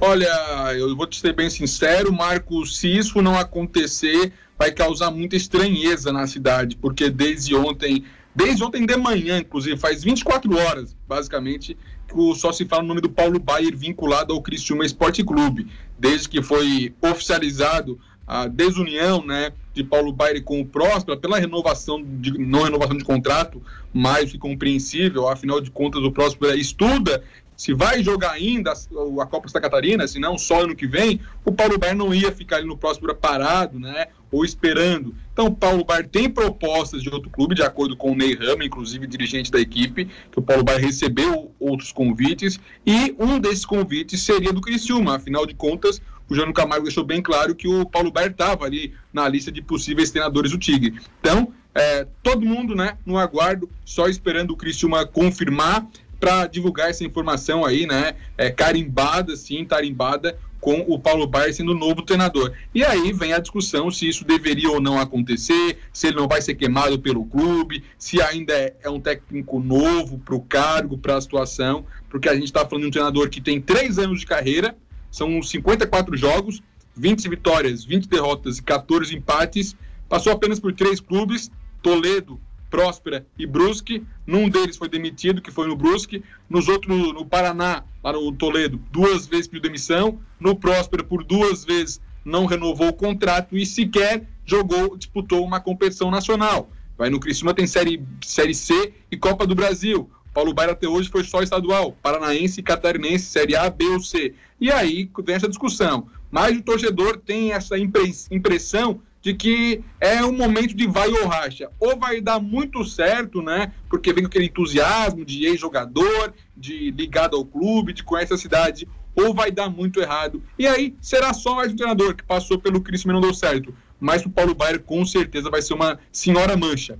Olha, eu vou te ser bem sincero, Marcos, se isso não acontecer, vai causar muita estranheza na cidade, porque desde ontem Desde ontem de manhã, inclusive, faz 24 horas, basicamente, que só se fala o nome do Paulo Baier vinculado ao Criciúma Esporte Clube. Desde que foi oficializado a desunião né, de Paulo Baier com o Próspera pela renovação de, não renovação de contrato, mais que compreensível, afinal de contas o Próspera estuda se vai jogar ainda a Copa Santa Catarina, se não só ano que vem, o Paulo Baier não ia ficar ali no próximo parado, né? Ou esperando. Então, Paulo Baier tem propostas de outro clube, de acordo com o Ney Rama, inclusive dirigente da equipe, que o Paulo Baier recebeu outros convites, e um desses convites seria do Criciúma. Afinal de contas, o Jânio Camargo deixou bem claro que o Paulo Baier estava ali na lista de possíveis treinadores do Tigre. Então, é, todo mundo né, no aguardo, só esperando o Criciúma confirmar para divulgar essa informação aí, né? É, carimbada, sim, tarimbada, com o Paulo Baier sendo o novo treinador. E aí vem a discussão se isso deveria ou não acontecer, se ele não vai ser queimado pelo clube, se ainda é, é um técnico novo para o cargo, para a situação, porque a gente está falando de um treinador que tem três anos de carreira, são 54 jogos, 20 vitórias, 20 derrotas e 14 empates, passou apenas por três clubes, Toledo, Próspera e Brusque. Num deles foi demitido, que foi no Brusque. Nos outros, no Paraná, lá no Toledo, duas vezes pediu demissão. No Próspera, por duas vezes, não renovou o contrato e sequer jogou, disputou uma competição nacional. Vai no Criciúma tem série, série C e Copa do Brasil. Paulo Baira até hoje foi só estadual, paranaense e catarinense, série A, B ou C. E aí vem essa discussão. Mas o torcedor tem essa impressão de que é um momento de vai ou racha. Ou vai dar muito certo, né? Porque vem aquele entusiasmo de ex-jogador, de ligado ao clube, de conhecer a cidade, ou vai dar muito errado. E aí será só mais um treinador que passou pelo Cristo e não deu certo. Mas o Paulo Baier com certeza vai ser uma senhora mancha.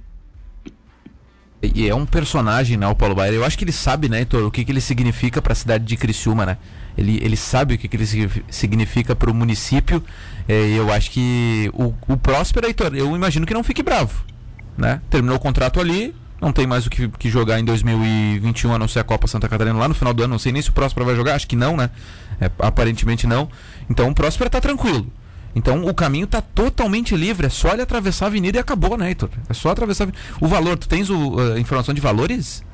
E é um personagem, né, o Paulo Baier. Eu acho que ele sabe, né, Heitor, o que, que ele significa para a cidade de Criciúma, né? Ele, ele sabe o que, que ele significa para o município. É, eu acho que o, o Próspero, Heitor, eu imagino que não fique bravo. Né? Terminou o contrato ali, não tem mais o que, que, jogar em 2021 a não ser a Copa Santa Catarina lá no final do ano. Não sei nem se o Próspero vai jogar, acho que não, né? É, aparentemente não. Então o Próspero está tranquilo. Então o caminho está totalmente livre, é só ele atravessar a avenida e acabou, né, Heitor? É só atravessar. O valor, tu tens o, a informação de valores?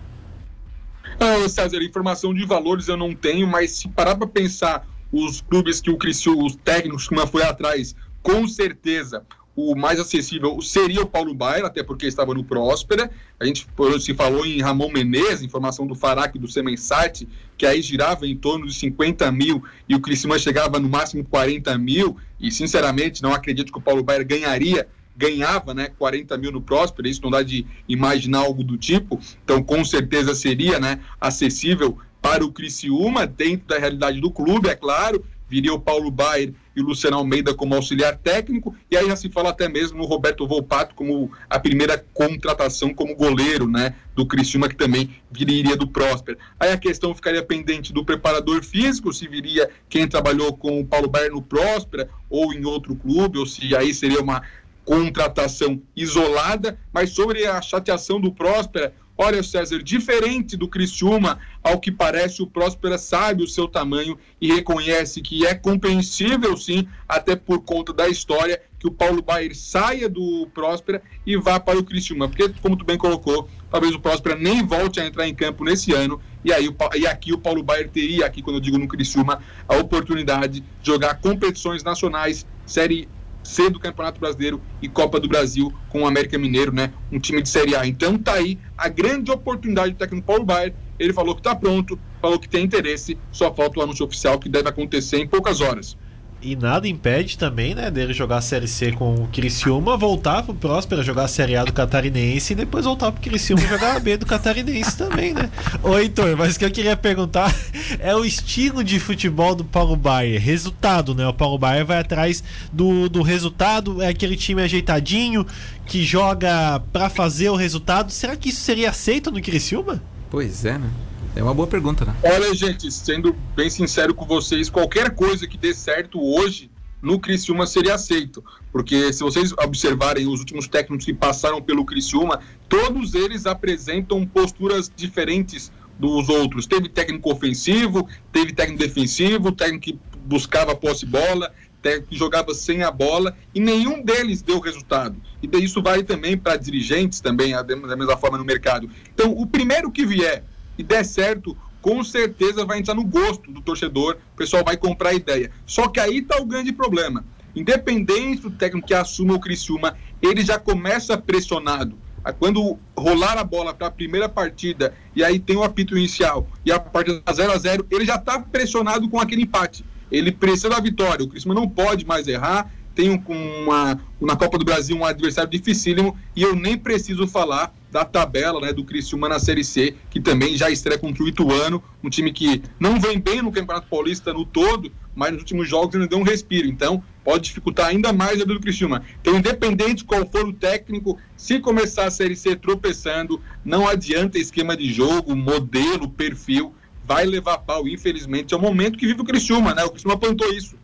Ah, César, informação de valores eu não tenho, mas se parar para pensar os clubes que o Criciúma, os técnicos que foi atrás, com certeza o mais acessível seria o Paulo Baier, até porque estava no Próspera. A gente se falou em Ramon Menezes, informação do Farac do Semensat, que aí girava em torno de 50 mil e o Criciúma chegava no máximo 40 mil. E sinceramente, não acredito que o Paulo Baier ganharia ganhava né, 40 mil no Próspera, isso não dá de imaginar algo do tipo, então com certeza seria né, acessível para o Criciúma, dentro da realidade do clube, é claro, viria o Paulo Baier e o Luciano Almeida como auxiliar técnico, e aí já se fala até mesmo no Roberto Volpato como a primeira contratação como goleiro, né, do Criciúma, que também viria do Próspera. Aí a questão ficaria pendente do preparador físico, se viria quem trabalhou com o Paulo Baier no Próspera, ou em outro clube, ou se aí seria uma contratação isolada, mas sobre a chateação do Próspera, olha César, diferente do Criciúma, ao que parece o Próspera sabe o seu tamanho e reconhece que é compreensível sim, até por conta da história, que o Paulo Baier saia do Próspera e vá para o Criciúma, porque como tu bem colocou, talvez o Próspera nem volte a entrar em campo nesse ano, e aí e aqui o Paulo Baier teria, aqui quando eu digo no Criciúma, a oportunidade de jogar competições nacionais, Série C do Campeonato Brasileiro e Copa do Brasil com o América Mineiro, né? Um time de Série A. Então tá aí a grande oportunidade do técnico Paulo Baier. Ele falou que está pronto, falou que tem interesse, só falta o anúncio oficial que deve acontecer em poucas horas. E nada impede também, né, dele jogar a Série C com o Criciúma, voltar pro Próspera, jogar a Série A do Catarinense e depois voltar pro Criciúma e jogar a B do Catarinense também, né? Ô, Heitor, mas o que eu queria perguntar é o estilo de futebol do Paulo Baier. Resultado, né? O Paulo Baier vai atrás do, do resultado, é aquele time ajeitadinho que joga para fazer o resultado. Será que isso seria aceito no Criciúma? Pois é, né? É uma boa pergunta, né? Olha, gente, sendo bem sincero com vocês, qualquer coisa que dê certo hoje no Criciúma seria aceito. Porque se vocês observarem os últimos técnicos que passaram pelo Criciúma, todos eles apresentam posturas diferentes dos outros. Teve técnico ofensivo, teve técnico defensivo, técnico que buscava posse bola, técnico que jogava sem a bola, e nenhum deles deu resultado. E isso vale também para dirigentes também, da mesma forma no mercado. Então, o primeiro que vier e der certo, com certeza vai entrar no gosto do torcedor, o pessoal vai comprar a ideia. Só que aí está o grande problema. Independente do técnico que assuma o Criciúma, ele já começa pressionado. Quando rolar a bola para a primeira partida e aí tem o apito inicial e a partida 0 a 0 ele já está pressionado com aquele empate. Ele precisa da vitória. O Criciúma não pode mais errar. Tem uma, na Copa do Brasil um adversário dificílimo e eu nem preciso falar da tabela né, do Criciúma na Série C, que também já estreia contra o Ituano, um time que não vem bem no Campeonato Paulista no todo, mas nos últimos jogos ainda deu um respiro. Então, pode dificultar ainda mais a vida do Criciúma. Então, independente de qual for o técnico, se começar a Série C tropeçando, não adianta esquema de jogo, modelo, perfil, vai levar pau, infelizmente. É o momento que vive o Criciúma, né? O Criciúma plantou isso.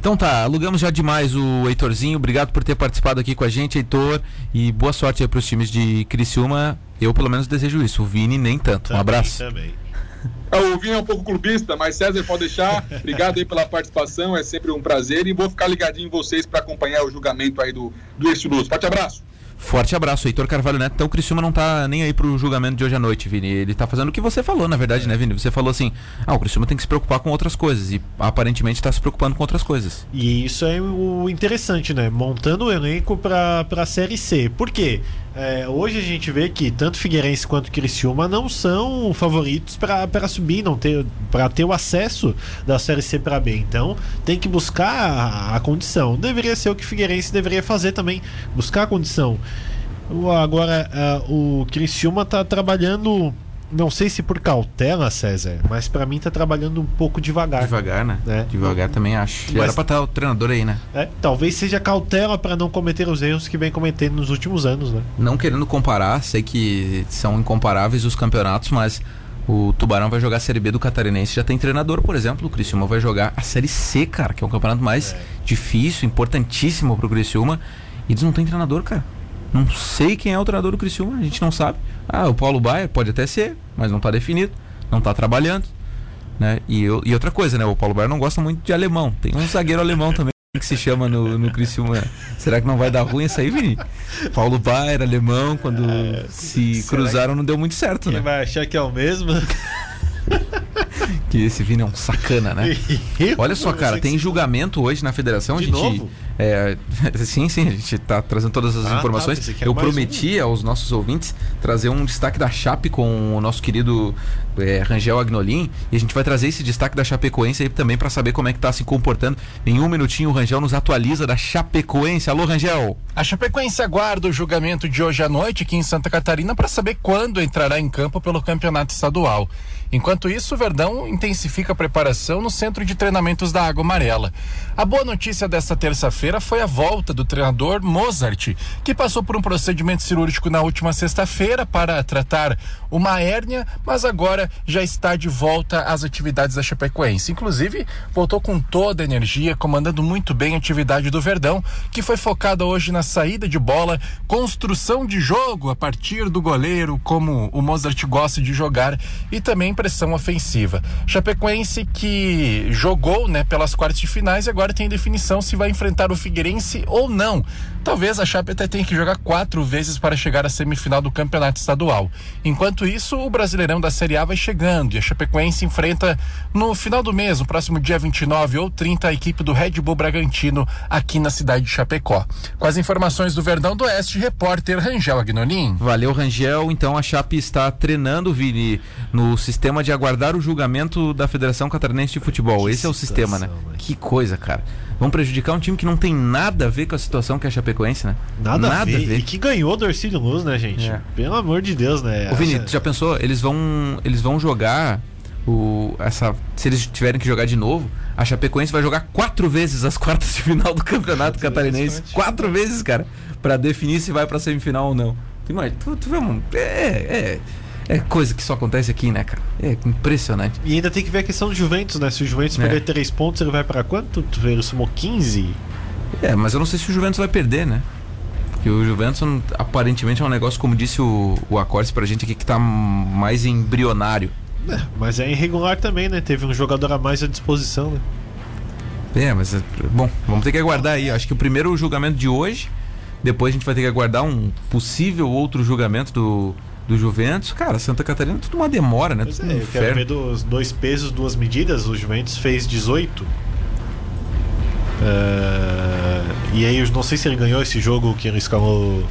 Então tá, alugamos já demais o Heitorzinho. Obrigado por ter participado aqui com a gente, Heitor. E boa sorte aí pros times de Criciúma. Eu pelo menos desejo isso. O Vini nem tanto. Também, um abraço. Também. É, o Vini é um pouco clubista, mas César pode deixar. Obrigado aí pela participação, é sempre um prazer. E vou ficar ligadinho em vocês para acompanhar o julgamento aí do, do Estiloso. Forte abraço. Forte abraço, Heitor Carvalho Neto. Então o Criciúma não tá nem aí pro julgamento de hoje à noite, Vini. Ele tá fazendo o que você falou, na verdade, né, Vini? Você falou assim: ah, o Criciúma tem que se preocupar com outras coisas. E aparentemente tá se preocupando com outras coisas. E isso é o interessante, né? Montando o elenco pra, pra Série C. Por quê? É, hoje a gente vê que tanto Figueirense quanto Criciúma não são favoritos para subir, não ter para ter o acesso da Série C para B. Então tem que buscar a, a, condição. Deveria ser o que Figueirense deveria fazer também, buscar a condição. Agora uh, o Criciúma está trabalhando não sei se por cautela, César, mas para mim tá trabalhando um pouco devagar. Devagar, né? É. Devagar também acho. Mas, Era pra estar tá o treinador aí, né? É, talvez seja cautela para não cometer os erros que vem cometendo nos últimos anos, né? Não querendo comparar, sei que são incomparáveis os campeonatos, mas o Tubarão vai jogar a Série B do Catarinense, já tem treinador, por exemplo. O Criciúma vai jogar a Série C, cara, que é um campeonato mais é. difícil, importantíssimo pro Criciúma. E eles não têm treinador, cara. Não sei quem é o treinador do Criciúma, a gente não sabe. Ah, o Paulo Baier pode até ser, mas não está definido, não está trabalhando. Né? E, eu, e outra coisa, né? O Paulo Baier não gosta muito de alemão. Tem um zagueiro alemão também que se chama no, no Criciúma. Será que não vai dar ruim isso aí, Vini? Paulo Baier, alemão, quando é, se cruzaram não deu muito certo, né? vai achar que é o mesmo? que esse Vini é um sacana, né? Olha só, cara, tem julgamento hoje na federação. De a gente, novo? É, sim, sim, a gente está trazendo todas as Ah, tá, informações. era Eu mais um. prometi aos nossos ouvintes trazer um destaque da Chape com o nosso querido é, Rangel Agnolin. E a gente vai trazer esse destaque da Chapecoense aí também para saber como é que tá se comportando. Em um minutinho o Rangel nos atualiza da Chapecoense. Alô, Rangel! A Chapecoense aguarda o julgamento de hoje à noite aqui em Santa Catarina para saber quando entrará em campo pelo campeonato estadual. Enquanto isso, o Verdão intensifica a preparação no centro de treinamentos da Água Amarela. A boa notícia desta terça-feira foi a volta do treinador Mozart, que passou por um procedimento cirúrgico na última sexta-feira para tratar uma hérnia, mas agora já está de volta às atividades da Chapecoense. Inclusive, voltou com toda a energia, comandando muito bem a atividade do Verdão, que foi focada hoje na saída de bola, construção de jogo a partir do goleiro, como o Mozart gosta de jogar, e também pressão ofensiva. Chapecoense que jogou né, pelas quartas de finais e agora tem definição se vai enfrentar o Figueirense ou não. Talvez a Chape até tenha que jogar quatro vezes para chegar à semifinal do campeonato estadual. Enquanto isso, o Brasileirão da Série A vai chegando e a Chapecoense enfrenta no final do mês, no próximo dia 29 ou 30, a equipe do Red Bull Bragantino aqui na cidade de Chapecó. Com as informações do Verdão do Oeste, repórter Rangel Agnolim. Valeu, Rangel. Então a Chape está treinando, Vini, no sistema de aguardar o julgamento da Federação Catarinense de Futebol. Que Esse é o sistema, né? velho. Que coisa, cara. Vão prejudicar um time que não tem nada a ver com a situação que é a Chapecoense, né? Nada, a, ver. E que ganhou do Orcílio Luz, né, gente? É. Pelo amor de Deus, né? Ô, Vini, Essa- já pensou? Eles vão, eles vão jogar o essa se eles tiverem que jogar de novo, a Chapecoense vai jogar quatro vezes as quartas de final do Campeonato Catarinense, quatro vezes, cara, Pra definir se vai pra semifinal ou não. Tu tu, tu vê é, é é coisa que só acontece aqui, né, cara? É impressionante. E ainda tem que ver a questão do Juventus, né? Se o Juventus É. perder 3 pontos, ele vai pra quanto? Ele somou 15. É, mas eu não sei se o Juventus vai perder, né? Porque o Juventus aparentemente é um negócio, como disse o, o Acordes pra gente aqui, que tá mais embrionário. É, mas é irregular também, né? Teve um jogador a mais à disposição, né? É, mas é- bom, vamos ter que aguardar aí. Acho que o primeiro julgamento de hoje, depois a gente vai ter que aguardar um possível outro julgamento do, do Juventus. Cara, Santa Catarina é tudo uma demora, né? Pois é, um eu quero ver dos dois pesos, duas medidas. O Juventus fez 18. É, e aí, eu não sei se ele ganhou esse jogo que ele escalou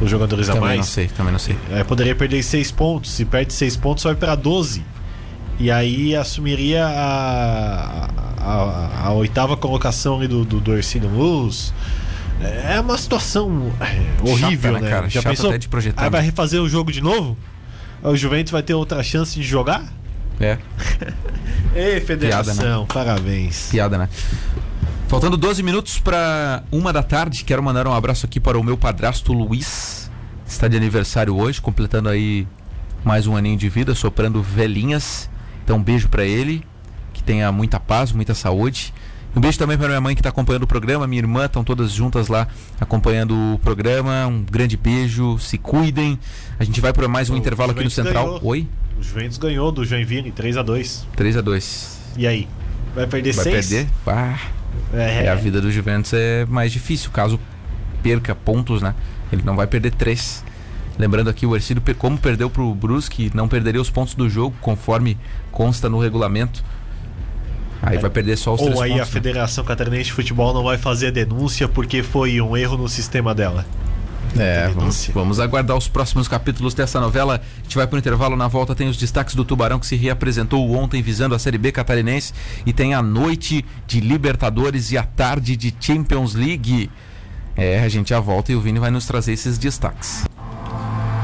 os jogadores a Também não mais. sei, também não sei. É, poderia perder 6 pontos. Se perde 6 pontos, vai para 12. E aí assumiria a, a, a oitava colocação ali do, do, do Ercílio Luz. É uma situação é, horrível, Chata, né, né? cara? Já Chata pensou? até de projetar, Aí vai né? refazer o jogo de novo? O Juventus vai ter outra chance de jogar? É, Ei, federação, Piada, parabéns. piada, né? Faltando 12 minutos para uma da tarde, quero mandar um abraço aqui para o meu padrasto Luiz, está de aniversário hoje, completando aí mais um aninho de vida, soprando velhinhas. Então, um beijo para ele, que tenha muita paz, muita saúde. Um beijo também para minha mãe que está acompanhando o programa, minha irmã, estão todas juntas lá acompanhando o programa. Um grande beijo, se cuidem. A gente vai para mais um O intervalo aqui no Central. ganhou. Oi? O Juventus ganhou do Joinville 3 a 2 3 a 2 E aí? Vai perder Vai 6? perder? Pá. É, É, a vida do Juventus é mais difícil, caso perca pontos, né? Ele não vai perder três. Lembrando aqui, o Ercílio, como perdeu pro Brusque, não perderia os pontos do jogo, conforme consta no regulamento. Aí vai perder só os três Ou aí pontos. a né? Federação Catarinense de Futebol não vai fazer a denúncia porque foi um erro no sistema dela. É, vamos, vamos aguardar os próximos capítulos dessa novela. A gente vai pro intervalo, na volta tem os destaques do Tubarão que se reapresentou ontem visando a Série B catarinense e tem a noite de Libertadores e a tarde de Champions League. É, a gente já volta e o Vini vai nos trazer esses destaques.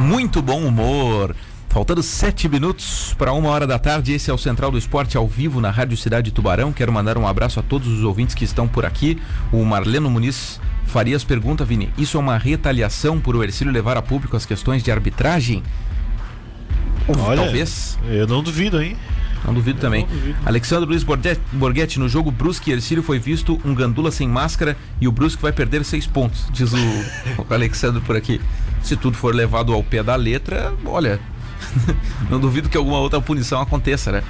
Muito bom humor. Faltando sete minutos para uma hora da tarde, esse é o Central do Esporte ao vivo na Rádio Cidade Tubarão. Quero mandar um abraço a todos os ouvintes que estão por aqui. O Marleno Muniz Farias pergunta, Vini, isso é uma retaliação por o Ercílio levar a público as questões de arbitragem? Olha, Talvez. Eu não duvido, hein? Não duvido também. não duvido. Alexandre Luiz Borghetti, Borghetti, no jogo Brusque e Ercílio foi visto um gandula sem máscara e o Brusque vai perder seis pontos, diz o, o Alexandre por aqui. Se tudo for levado ao pé da letra, olha, não duvido que alguma outra punição aconteça, né?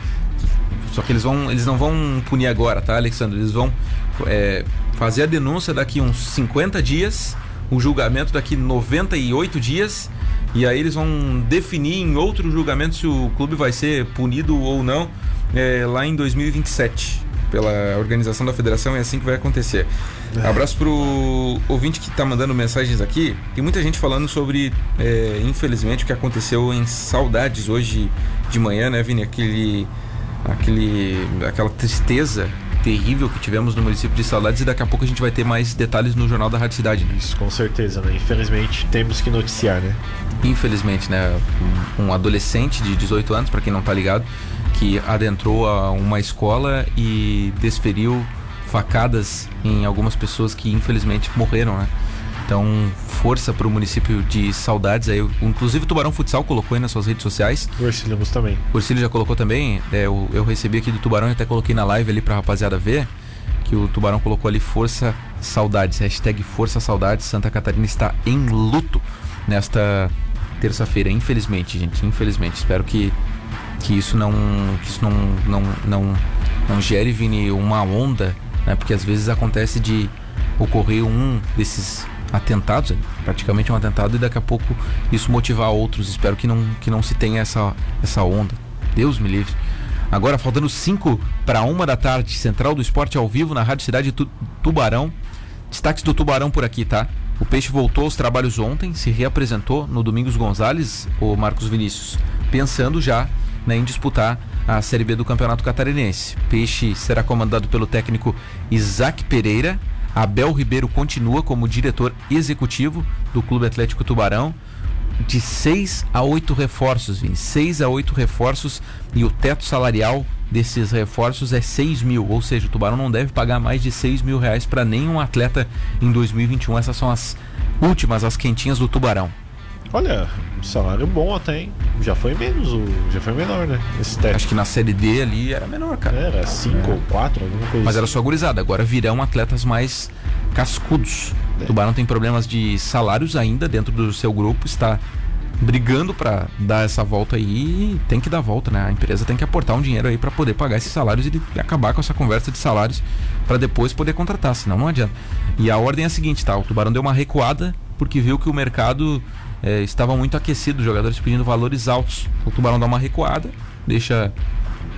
Só que eles vão, eles não vão punir agora, tá, Alexandre? Eles vão é, fazer a denúncia daqui uns 50 dias, o julgamento daqui 98 dias, e aí eles vão definir em outro julgamento se o clube vai ser punido ou não é, lá em 2027. Pela organização da federação, é assim que vai acontecer. É. Abraço pro ouvinte que está mandando mensagens aqui. Tem muita gente falando sobre, é, infelizmente, o que aconteceu em Saudades hoje de manhã, né, Vini? Aquele, aquele, aquela tristeza terrível que tivemos no município de Saudades e daqui a pouco a gente vai ter mais detalhes no Jornal da Rádio Cidade. Né? Isso, com certeza, né? Infelizmente temos que noticiar, né? Infelizmente, né? Um, um adolescente de 18 anos, para quem não tá ligado, que adentrou a uma escola e desferiu facadas em algumas pessoas que infelizmente morreram, né? Então, força para o município de Saudades. Aí, inclusive o Tubarão Futsal colocou aí nas suas redes sociais. O Ercílio também. O Ercílio já colocou também. É, eu, eu, recebi aqui do Tubarão e até coloquei na live ali para a rapaziada ver. Que o Tubarão colocou ali Força Saudades. Hashtag Força Saudades. Santa Catarina está em luto nesta terça-feira. Infelizmente, gente. Infelizmente. Espero que, que isso não. Que isso não, não, não, não gere, Vini, uma onda. Né? Porque às vezes acontece de ocorrer um desses atentados, praticamente um atentado, e daqui a pouco isso motivar outros. Espero que não, que não se tenha essa, essa onda. Deus me livre. Agora, faltando 5 para uma da tarde, Central do Esporte ao vivo na Rádio Cidade tu Tubarão. Destaques do Tubarão por aqui, tá? O Peixe voltou aos trabalhos ontem, se reapresentou no Domingos Gonzalez, o Marcos Vinícius, pensando já né, em disputar a Série B do Campeonato Catarinense. Peixe será comandado pelo técnico Isaac Pereira, Abel Ribeiro continua como diretor executivo do Clube Atlético Tubarão. De seis a oito reforços, Vini. Seis a oito reforços e o teto salarial desses reforços é 6 mil, ou seja, o Tubarão não deve pagar mais de 6 mil reais para nenhum atleta em 2021. Essas são as últimas, as quentinhas do Tubarão. Olha, salário bom até, hein? Já foi menos, já foi menor, né? Esse. Acho que na série D ali era menor, cara. Era 5 é. ou 4, alguma coisa Mas era assim. só gurizada. Agora virão atletas mais cascudos. É. Tubarão tem problemas de salários ainda dentro do seu grupo, está brigando para dar essa volta aí e tem que dar volta, né? A empresa tem que aportar um dinheiro aí para poder pagar esses salários e acabar com essa conversa de salários para depois poder contratar, senão não adianta. E a ordem é a seguinte, tá? O Tubarão deu uma recuada porque viu que o mercado é, estava muito aquecido, jogadores pedindo valores altos. O Tubarão dá uma recuada, deixa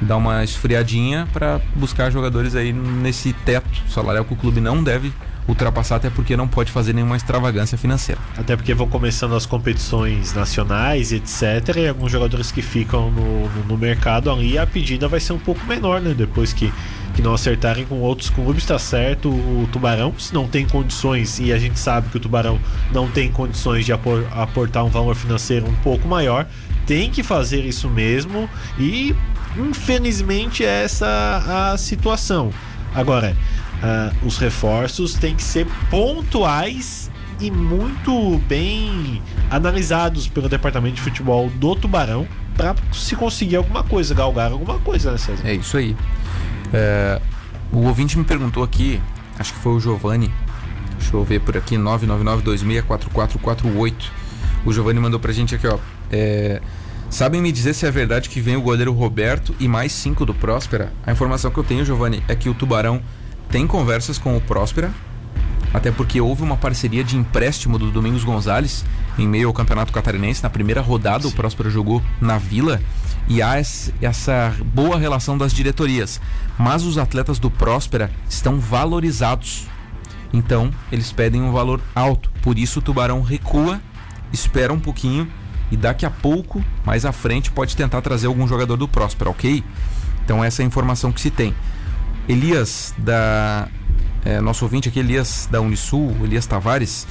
dar uma esfriadinha para buscar jogadores aí nesse teto salarial que o clube não deve ultrapassar, até porque não pode fazer nenhuma extravagância financeira. Até porque vão começando as competições nacionais, etc. E alguns jogadores que ficam no, no, no mercado ali, a pedida vai ser um pouco menor, né? Depois que que não acertarem com outros clubes, tá certo. O Tubarão, se não tem condições, e a gente sabe que o Tubarão não tem condições de aportar um valor financeiro um pouco maior, tem que fazer isso mesmo e infelizmente é essa a situação. Agora, uh, os reforços têm que ser pontuais e muito bem analisados pelo departamento de futebol do Tubarão para se conseguir alguma coisa, galgar alguma coisa, né, César? É isso aí. É, o ouvinte me perguntou aqui, acho que foi o Giovanni, deixa eu ver por aqui, 999264448. O Giovanni mandou pra gente aqui, ó. É, sabem me dizer se é verdade que vem o goleiro Roberto e mais cinco do Próspera? A informação que eu tenho, Giovanni, é que o Tubarão tem conversas com o Próspera, até porque houve uma parceria de empréstimo do Domingos Gonzalez em meio ao Campeonato Catarinense. Na primeira rodada, Sim. o Próspera jogou na Vila e há essa boa relação das diretorias. Mas os atletas do Próspera estão valorizados. Então, eles pedem um valor alto. Por isso, o Tubarão recua, espera um pouquinho e daqui a pouco, mais à frente, pode tentar trazer algum jogador do Próspera, ok? Então, essa é a informação que se tem. Elias, da. É, nosso ouvinte aqui, Elias da Unisul, Elias Tavares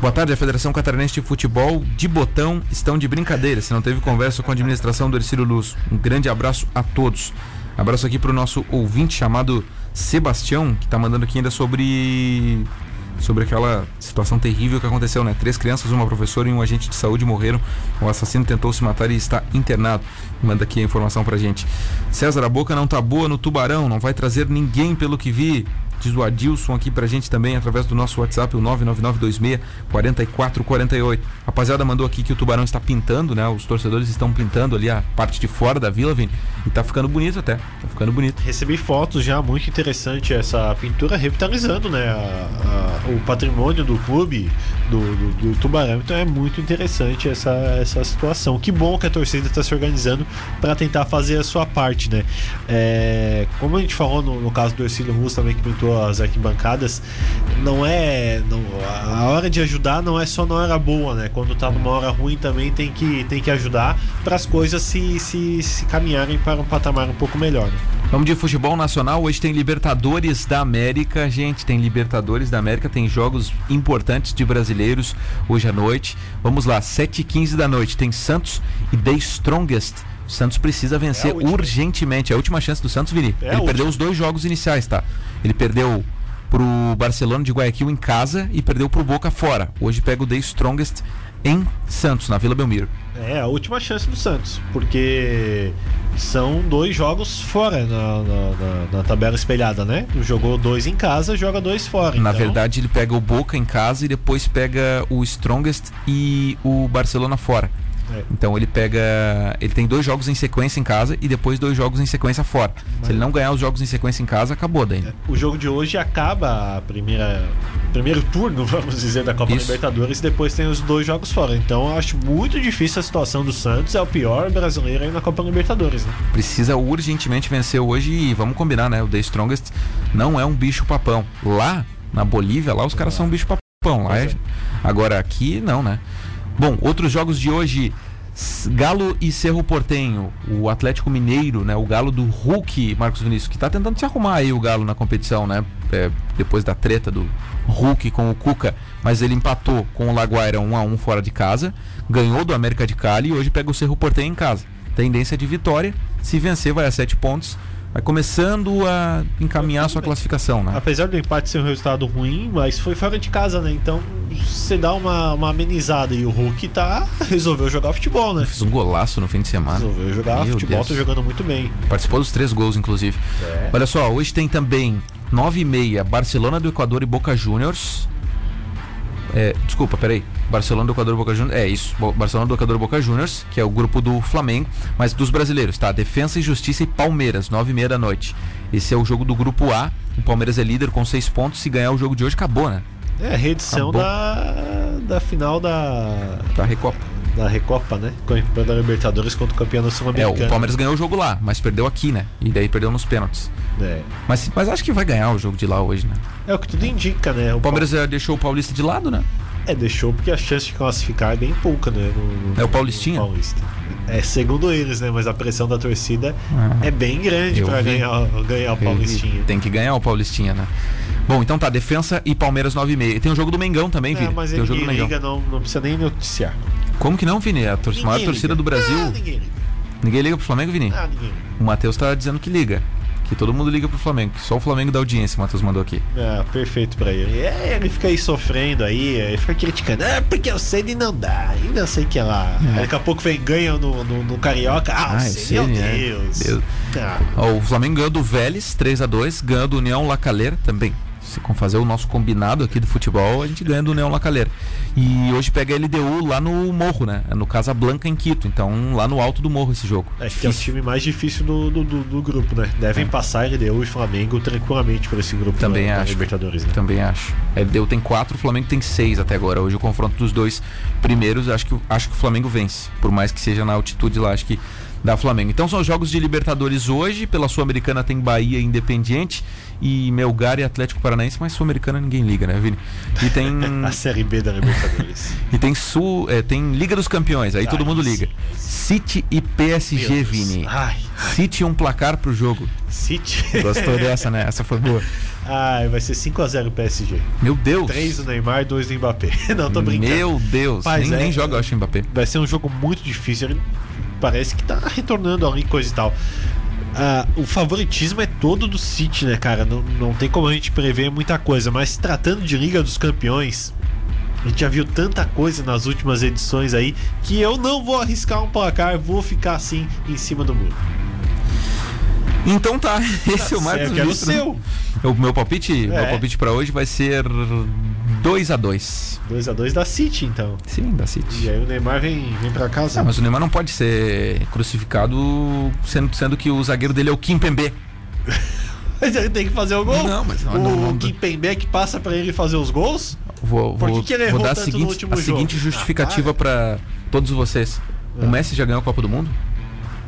Boa tarde, a Federação Catarinense de Futebol de Botão estão de brincadeira. Se não teve conversa com a administração do Ercílio Luz. Um grande abraço a todos. Abraço aqui para o nosso ouvinte chamado Sebastião, que está mandando aqui ainda sobre sobre aquela situação terrível que aconteceu, né? Três crianças, uma professora e um agente de saúde morreram. O assassino tentou se matar e está internado. Manda aqui a informação pra gente. César, a boca não tá boa no Tubarão, não vai trazer ninguém pelo que vi. Diz o Adilson aqui pra gente também, através do nosso WhatsApp, o 99926 4448. Rapaziada mandou aqui que o Tubarão está pintando, né? Os torcedores estão pintando ali a parte de fora da vila, Vini. E tá ficando bonito até. Tá ficando bonito. Recebi fotos já, muito interessante essa pintura revitalizando, né? A, a, o patrimônio do clube, do, do, do, Tubarão. Então é muito interessante essa, essa situação. Que bom que a torcida está se organizando para tentar fazer a sua parte, né? É, como a gente falou no, no caso do Ercílio Russo também que pintou as arquibancadas, não é. Não, a hora de ajudar não é só na hora boa, né? Quando tá numa hora ruim também tem que, tem que ajudar para as coisas se, se, se caminharem para um patamar um pouco melhor. Né? Vamos de futebol nacional. Hoje tem Libertadores da América, gente. Tem Libertadores da América, tem jogos importantes de brasileiros hoje à noite. Vamos lá, 7h15 da noite. Tem Santos e The Strongest. O Santos precisa vencer é urgentemente. É a última chance do Santos, Vini. É Ele perdeu os dois jogos iniciais, tá? Ele perdeu pro Barcelona de Guayaquil em casa e perdeu pro Boca fora. Hoje pega o The Strongest em Santos, na Vila Belmiro. É a última chance do Santos, porque são dois jogos fora na, na, na, na tabela espelhada, né? Jogou dois em casa, joga dois fora. Na então... verdade, ele pega o Boca em casa e depois pega o Strongest e o Barcelona fora. É. Então ele pega. Ele tem dois jogos em sequência em casa e depois dois jogos em sequência fora. Mas... Se ele não ganhar os jogos em sequência em casa, acabou daí. É. O jogo de hoje acaba a primeira. Primeiro turno, vamos dizer, da Copa Isso. Libertadores e depois tem os dois jogos fora. Então eu acho muito difícil a situação do Santos. É o pior brasileiro aí na Copa Libertadores. Né? Precisa urgentemente vencer hoje e vamos combinar, né? O The Strongest não é um bicho papão. Lá na Bolívia, lá os caras são um bicho papão. Lá é... Agora aqui não, né? Bom, outros jogos de hoje. Galo e Cerro Portenho, o Atlético Mineiro, né? O Galo do Hulk, Marcos Vinícius, que tá tentando se arrumar aí o Galo na competição, né? É, depois da treta do Hulk com o Cuca, mas ele empatou com o Laguaira 1 a 1 fora de casa, ganhou do América de Cali e hoje pega o Cerro Portenho em casa. Tendência de vitória, se vencer vai a 7 pontos vai começando a encaminhar a sua classificação, né? Apesar do empate ser um resultado ruim, mas foi fora de casa, né? Então você dá uma, uma amenizada e o Hulk tá resolveu jogar futebol, né? Fez um golaço no fim de semana. Resolveu jogar Meu futebol, Deus. tá jogando muito bem. Participou dos três gols, inclusive. É. Olha só, hoje tem também 9 e meia Barcelona do Equador e Boca Juniors. É, desculpa, peraí. Barcelona do Equador Boca Juniors. É isso. Barcelona do Equador Boca Juniors, que é o grupo do Flamengo, mas dos brasileiros, tá? Defensa e Justiça e Palmeiras, nove e meia da noite. Esse é o jogo do grupo A. O Palmeiras é líder com seis pontos. Se ganhar o jogo de hoje, acabou, né? É, a reedição da, da final da. Da Recopa. Da Recopa, né? Campeão da Libertadores contra o campeão sul-americano. É, o Palmeiras ganhou o jogo lá, mas perdeu aqui, né? E daí perdeu nos pênaltis. É. Mas, mas acho que vai ganhar o jogo de lá hoje, né? É o que tudo indica, né? O, o Palmeiras pa... deixou o Paulista de lado, né? É, deixou porque a chance de classificar é bem pouca, né? No, no, é o Paulistinha? Paulista. É, segundo eles, né? Mas a pressão da torcida ah, é bem grande para ganhar, ganhar o Paulistinha. Tem que ganhar o Paulistinha, né? Bom, então tá, defensa e Palmeiras 9,5. Tem o jogo do Mengão também, é, Vini. Mas Tem o jogo do Mengão. Liga, não, não precisa nem noticiar. Como que não, Vini? É a tor maior torcida do Brasil. Ah, ninguém liga. Ninguém liga pro Flamengo, Vini? Ah, ninguém. O Matheus tá dizendo que liga. Que todo mundo liga pro Flamengo. Que só o Flamengo da audiência, o Matheus mandou aqui. É, perfeito pra ele. É, ele fica aí sofrendo aí, ele fica criticando. É, porque o Ceni não dá. Ainda sei que é lá. É. Daqui a pouco vem ganha no, no, no Carioca. Ah, ah Ceni, meu é. Deus. Deus. Ah. o Flamengo ganhou do Vélez 3 a 2 ganhou do União Lacaleira também se com fazer o nosso combinado aqui do futebol, a gente ganha do União Lacaleira. E hoje pega a LDU lá no Morro, né? No Casablanca, em Quito. Então, lá no alto do morro esse jogo. Acho que é o time mais difícil do, do, do, grupo, né? Devem é. passar LDU e Flamengo tranquilamente por esse grupo Também acho. Libertadores, né? Também acho. A LDU tem quatro, o Flamengo tem seis até agora. Hoje o confronto dos dois primeiros, acho que, acho que o Flamengo vence. Por mais que seja na altitude lá, acho que da Flamengo. Então são os jogos de Libertadores hoje. Pela Sul-Americana tem Bahia Independiente e Melgar e Atlético Paranaense, mas Sul-Americana ninguém liga, né, Vini? E tem. a Série B da Libertadores. e tem Sul. É, tem Liga dos Campeões, aí Ai, todo mundo liga. City e PSG, Vini. Ai, City um placar pro jogo. City? Gostou dessa, né? Essa foi boa. Ai, vai ser 5x0 PSG. Meu Deus. 3 do Neymar, 2 do Mbappé. Não, tô brincando. Meu Deus. Paz, nem, é, nem joga, eu acho, o Mbappé. Vai ser um jogo muito difícil. Parece que tá retornando ali, coisa e tal. Uh, o favoritismo é todo do City, né, cara? Não, não tem como a gente prever muita coisa, mas tratando de Liga dos Campeões, a gente já viu tanta coisa nas últimas edições aí que eu não vou arriscar um placar, vou ficar assim em cima do muro. Então tá, esse é o Marcos Eu quero o Vinícius, né? seu. O meu palpite, meu É. palpite para hoje vai ser 2 a 2 2x2 da City, então. Sim, da E City. aí o Neymar vem, vem pra casa. Ah, mas o Neymar não pode ser crucificado sendo, sendo que o zagueiro dele é o Kim Pembe. Mas ele tem que fazer o gol. Não, mas não- o não- não- Kimpembe que passa pra ele fazer os gols. Vou, Por que vou, que ele vou errou dar a seguinte, a jogo? seguinte Ah, justificativa para todos vocês. O Ah. Messi já ganhou a Copa do Mundo?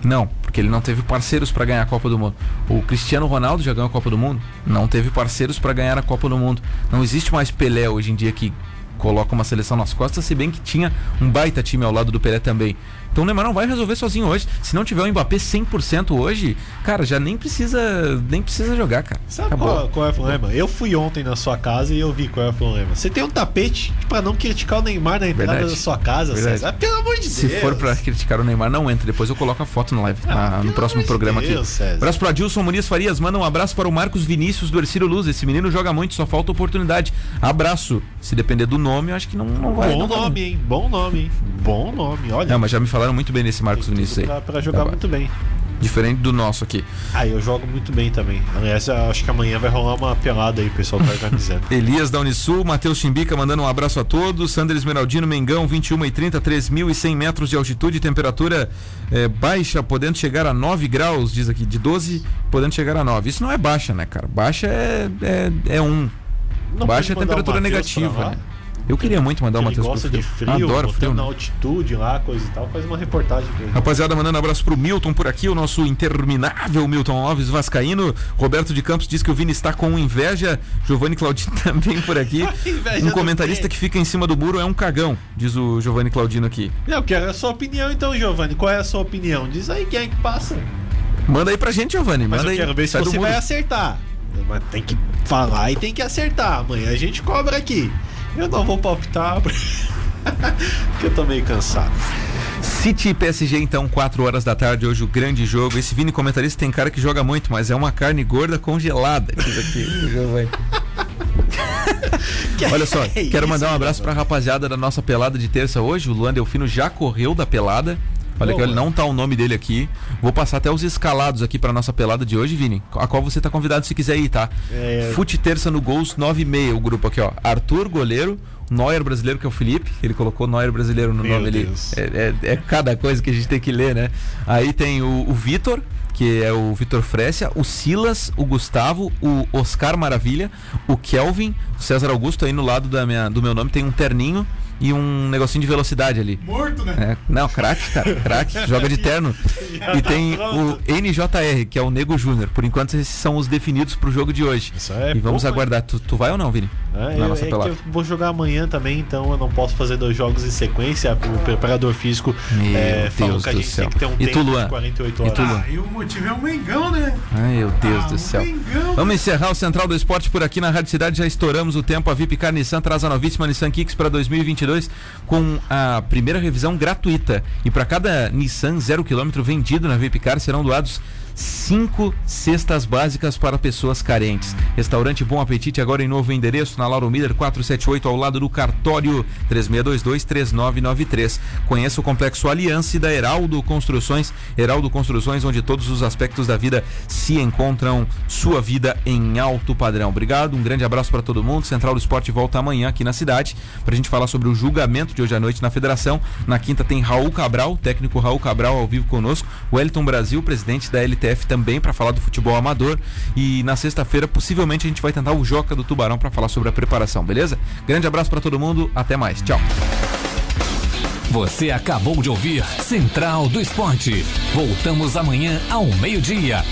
Não, porque ele não teve parceiros para ganhar a Copa do Mundo. O Cristiano Ronaldo já ganhou a Copa do Mundo? Não teve parceiros para ganhar a Copa do Mundo. Não existe mais Pelé hoje em dia que coloca uma seleção nas costas, se bem que tinha um baita time ao lado do Pelé também. Então o Neymar não vai resolver sozinho hoje. Se não tiver o Mbappé 100% hoje, cara, já nem precisa nem precisa jogar, cara. Sabe qual, qual é o problema? Eu fui ontem na sua casa e eu vi qual é o problema. Você tem um tapete pra não criticar o Neymar na entrada Verdade. da sua casa, Verdade. César. Pelo amor de Se Deus. for pra criticar o Neymar, não entre. Depois eu coloco a foto na live, Ah, na- no próximo de programa Deus, aqui. César. Abraço pro Adilson Muniz Farias. Manda um abraço para o Marcos Vinícius do Ercílio Luz. Esse menino joga muito, só falta oportunidade. Abraço. Se depender do nome, eu acho que não, não vai. Bom não vai. nome, hein? Bom nome, hein? Bom nome. Olha, Não, mas já me falaram muito bem desse Marcos Vinícius aí. pra, pra jogar Tá muito bem. Diferente do nosso aqui. Ah, eu jogo muito bem também. Aliás, acho que amanhã vai rolar uma pelada aí, o pessoal tá organizando. Elias da Unisul, Matheus Chimbica mandando um abraço a todos. Sander Esmeraldino, Mengão, 21 e 30, 3.100 metros de altitude, temperatura eh, baixa, podendo chegar a 9 graus, diz aqui, de 12, podendo chegar a 9. Isso não é baixa, né, cara? Baixa é, é, é 1. Não Baixa é temperatura negativa, né? Eu queria muito mandar o Matheus pro frio. de frio, Adoro frio. na né? altitude lá, coisa e tal, faz uma reportagem pra ele. Rapaziada, mandando um abraço pro Milton por aqui, o nosso interminável Milton Alves Vascaíno. Roberto de Campos diz que o Vini está com inveja. Giovanni Claudino também por aqui. Um comentarista que fica em cima do muro é um cagão, diz o Giovanni Claudino aqui. Eu quero a sua opinião então, Giovanni. Qual é a sua opinião? Diz aí quem é que passa. Manda aí pra gente, Giovanni. Mas Manda eu aí. quero ver se Sai você vai acertar. Mas tem que falar e tem que acertar. Amanhã a gente cobra aqui. Eu não vou palpitar. Porque eu tô meio cansado. City e PSG, então, 4 horas da tarde, hoje o grande jogo. Esse Vini comentarista tem cara que joga muito, mas é uma carne gorda congelada. Diz aqui, o Giovanni. Olha só, Que quero isso, mandar um abraço pra rapaziada da nossa pelada de terça hoje. O Luan Delfino já correu da pelada. Olha que Boa. ele não tá o nome dele aqui. Vou passar até os escalados aqui pra nossa pelada de hoje, Vini. A qual você tá convidado se quiser ir, tá? É. Fute terça no Gols 9 e meia, o grupo aqui, ó. Arthur, goleiro. Neuer brasileiro, que é o Felipe. Ele colocou Neuer brasileiro no Meu nome ali. É, é- é cada coisa que a gente tem que ler, né? Aí tem o, o Vitor, que é o Vitor Frécia, o Silas, o Gustavo, o Oscar Maravilha, o Kelvin, o César Augusto aí no lado da minha, do meu nome tem um terninho e um negocinho de velocidade ali. Morto, né? É, não, craque, cara, craque, joga de terno. E tem o NJR, que é o Nego Júnior. Por enquanto, esses são os definidos pro jogo de hoje. Isso é e vamos pouco, aguardar. Tu, tu vai ou não, Vini? Ah, Na eu, nossa é que pelada. eu vou jogar amanhã também, então eu não posso fazer dois jogos em sequência. O preparador físico Meu é, falou que a gente céu. tem que ter um E tu, tempo Luan? de 48 E horas. tu, Luan? Ah, e o motivo é o Mengão, né? Ai, meu Deus Ah, do céu. Mengão. Vamos encerrar o Central do Esporte por aqui na Rádio Cidade. Já estouramos o tempo. A Vipcar Nissan traz a novíssima Nissan Kicks para 2022 com a primeira revisão gratuita. E para cada Nissan zero quilômetro vendido na Vipcar serão doados cinco cestas básicas para pessoas carentes. Restaurante Bom Apetite agora em novo endereço na Lauro Miller 478 ao lado do cartório 36223993. Conheça o complexo Aliança da Heraldo Construções, Heraldo Construções onde todos os aspectos da vida se encontram, sua vida em alto padrão. Obrigado, um grande abraço para todo mundo. Central do Esporte volta amanhã aqui na cidade para a gente falar sobre o julgamento de hoje à noite na Federação. Na quinta tem Raul Cabral, técnico Raul Cabral ao vivo conosco, Wellington Brasil, presidente da Também para falar do futebol amador e na sexta-feira possivelmente a gente vai tentar o Joca do Tubarão para falar sobre a preparação, beleza? Grande abraço para todo mundo, até mais. Tchau. Você acabou de ouvir Central do Esporte. Voltamos amanhã ao meio-dia.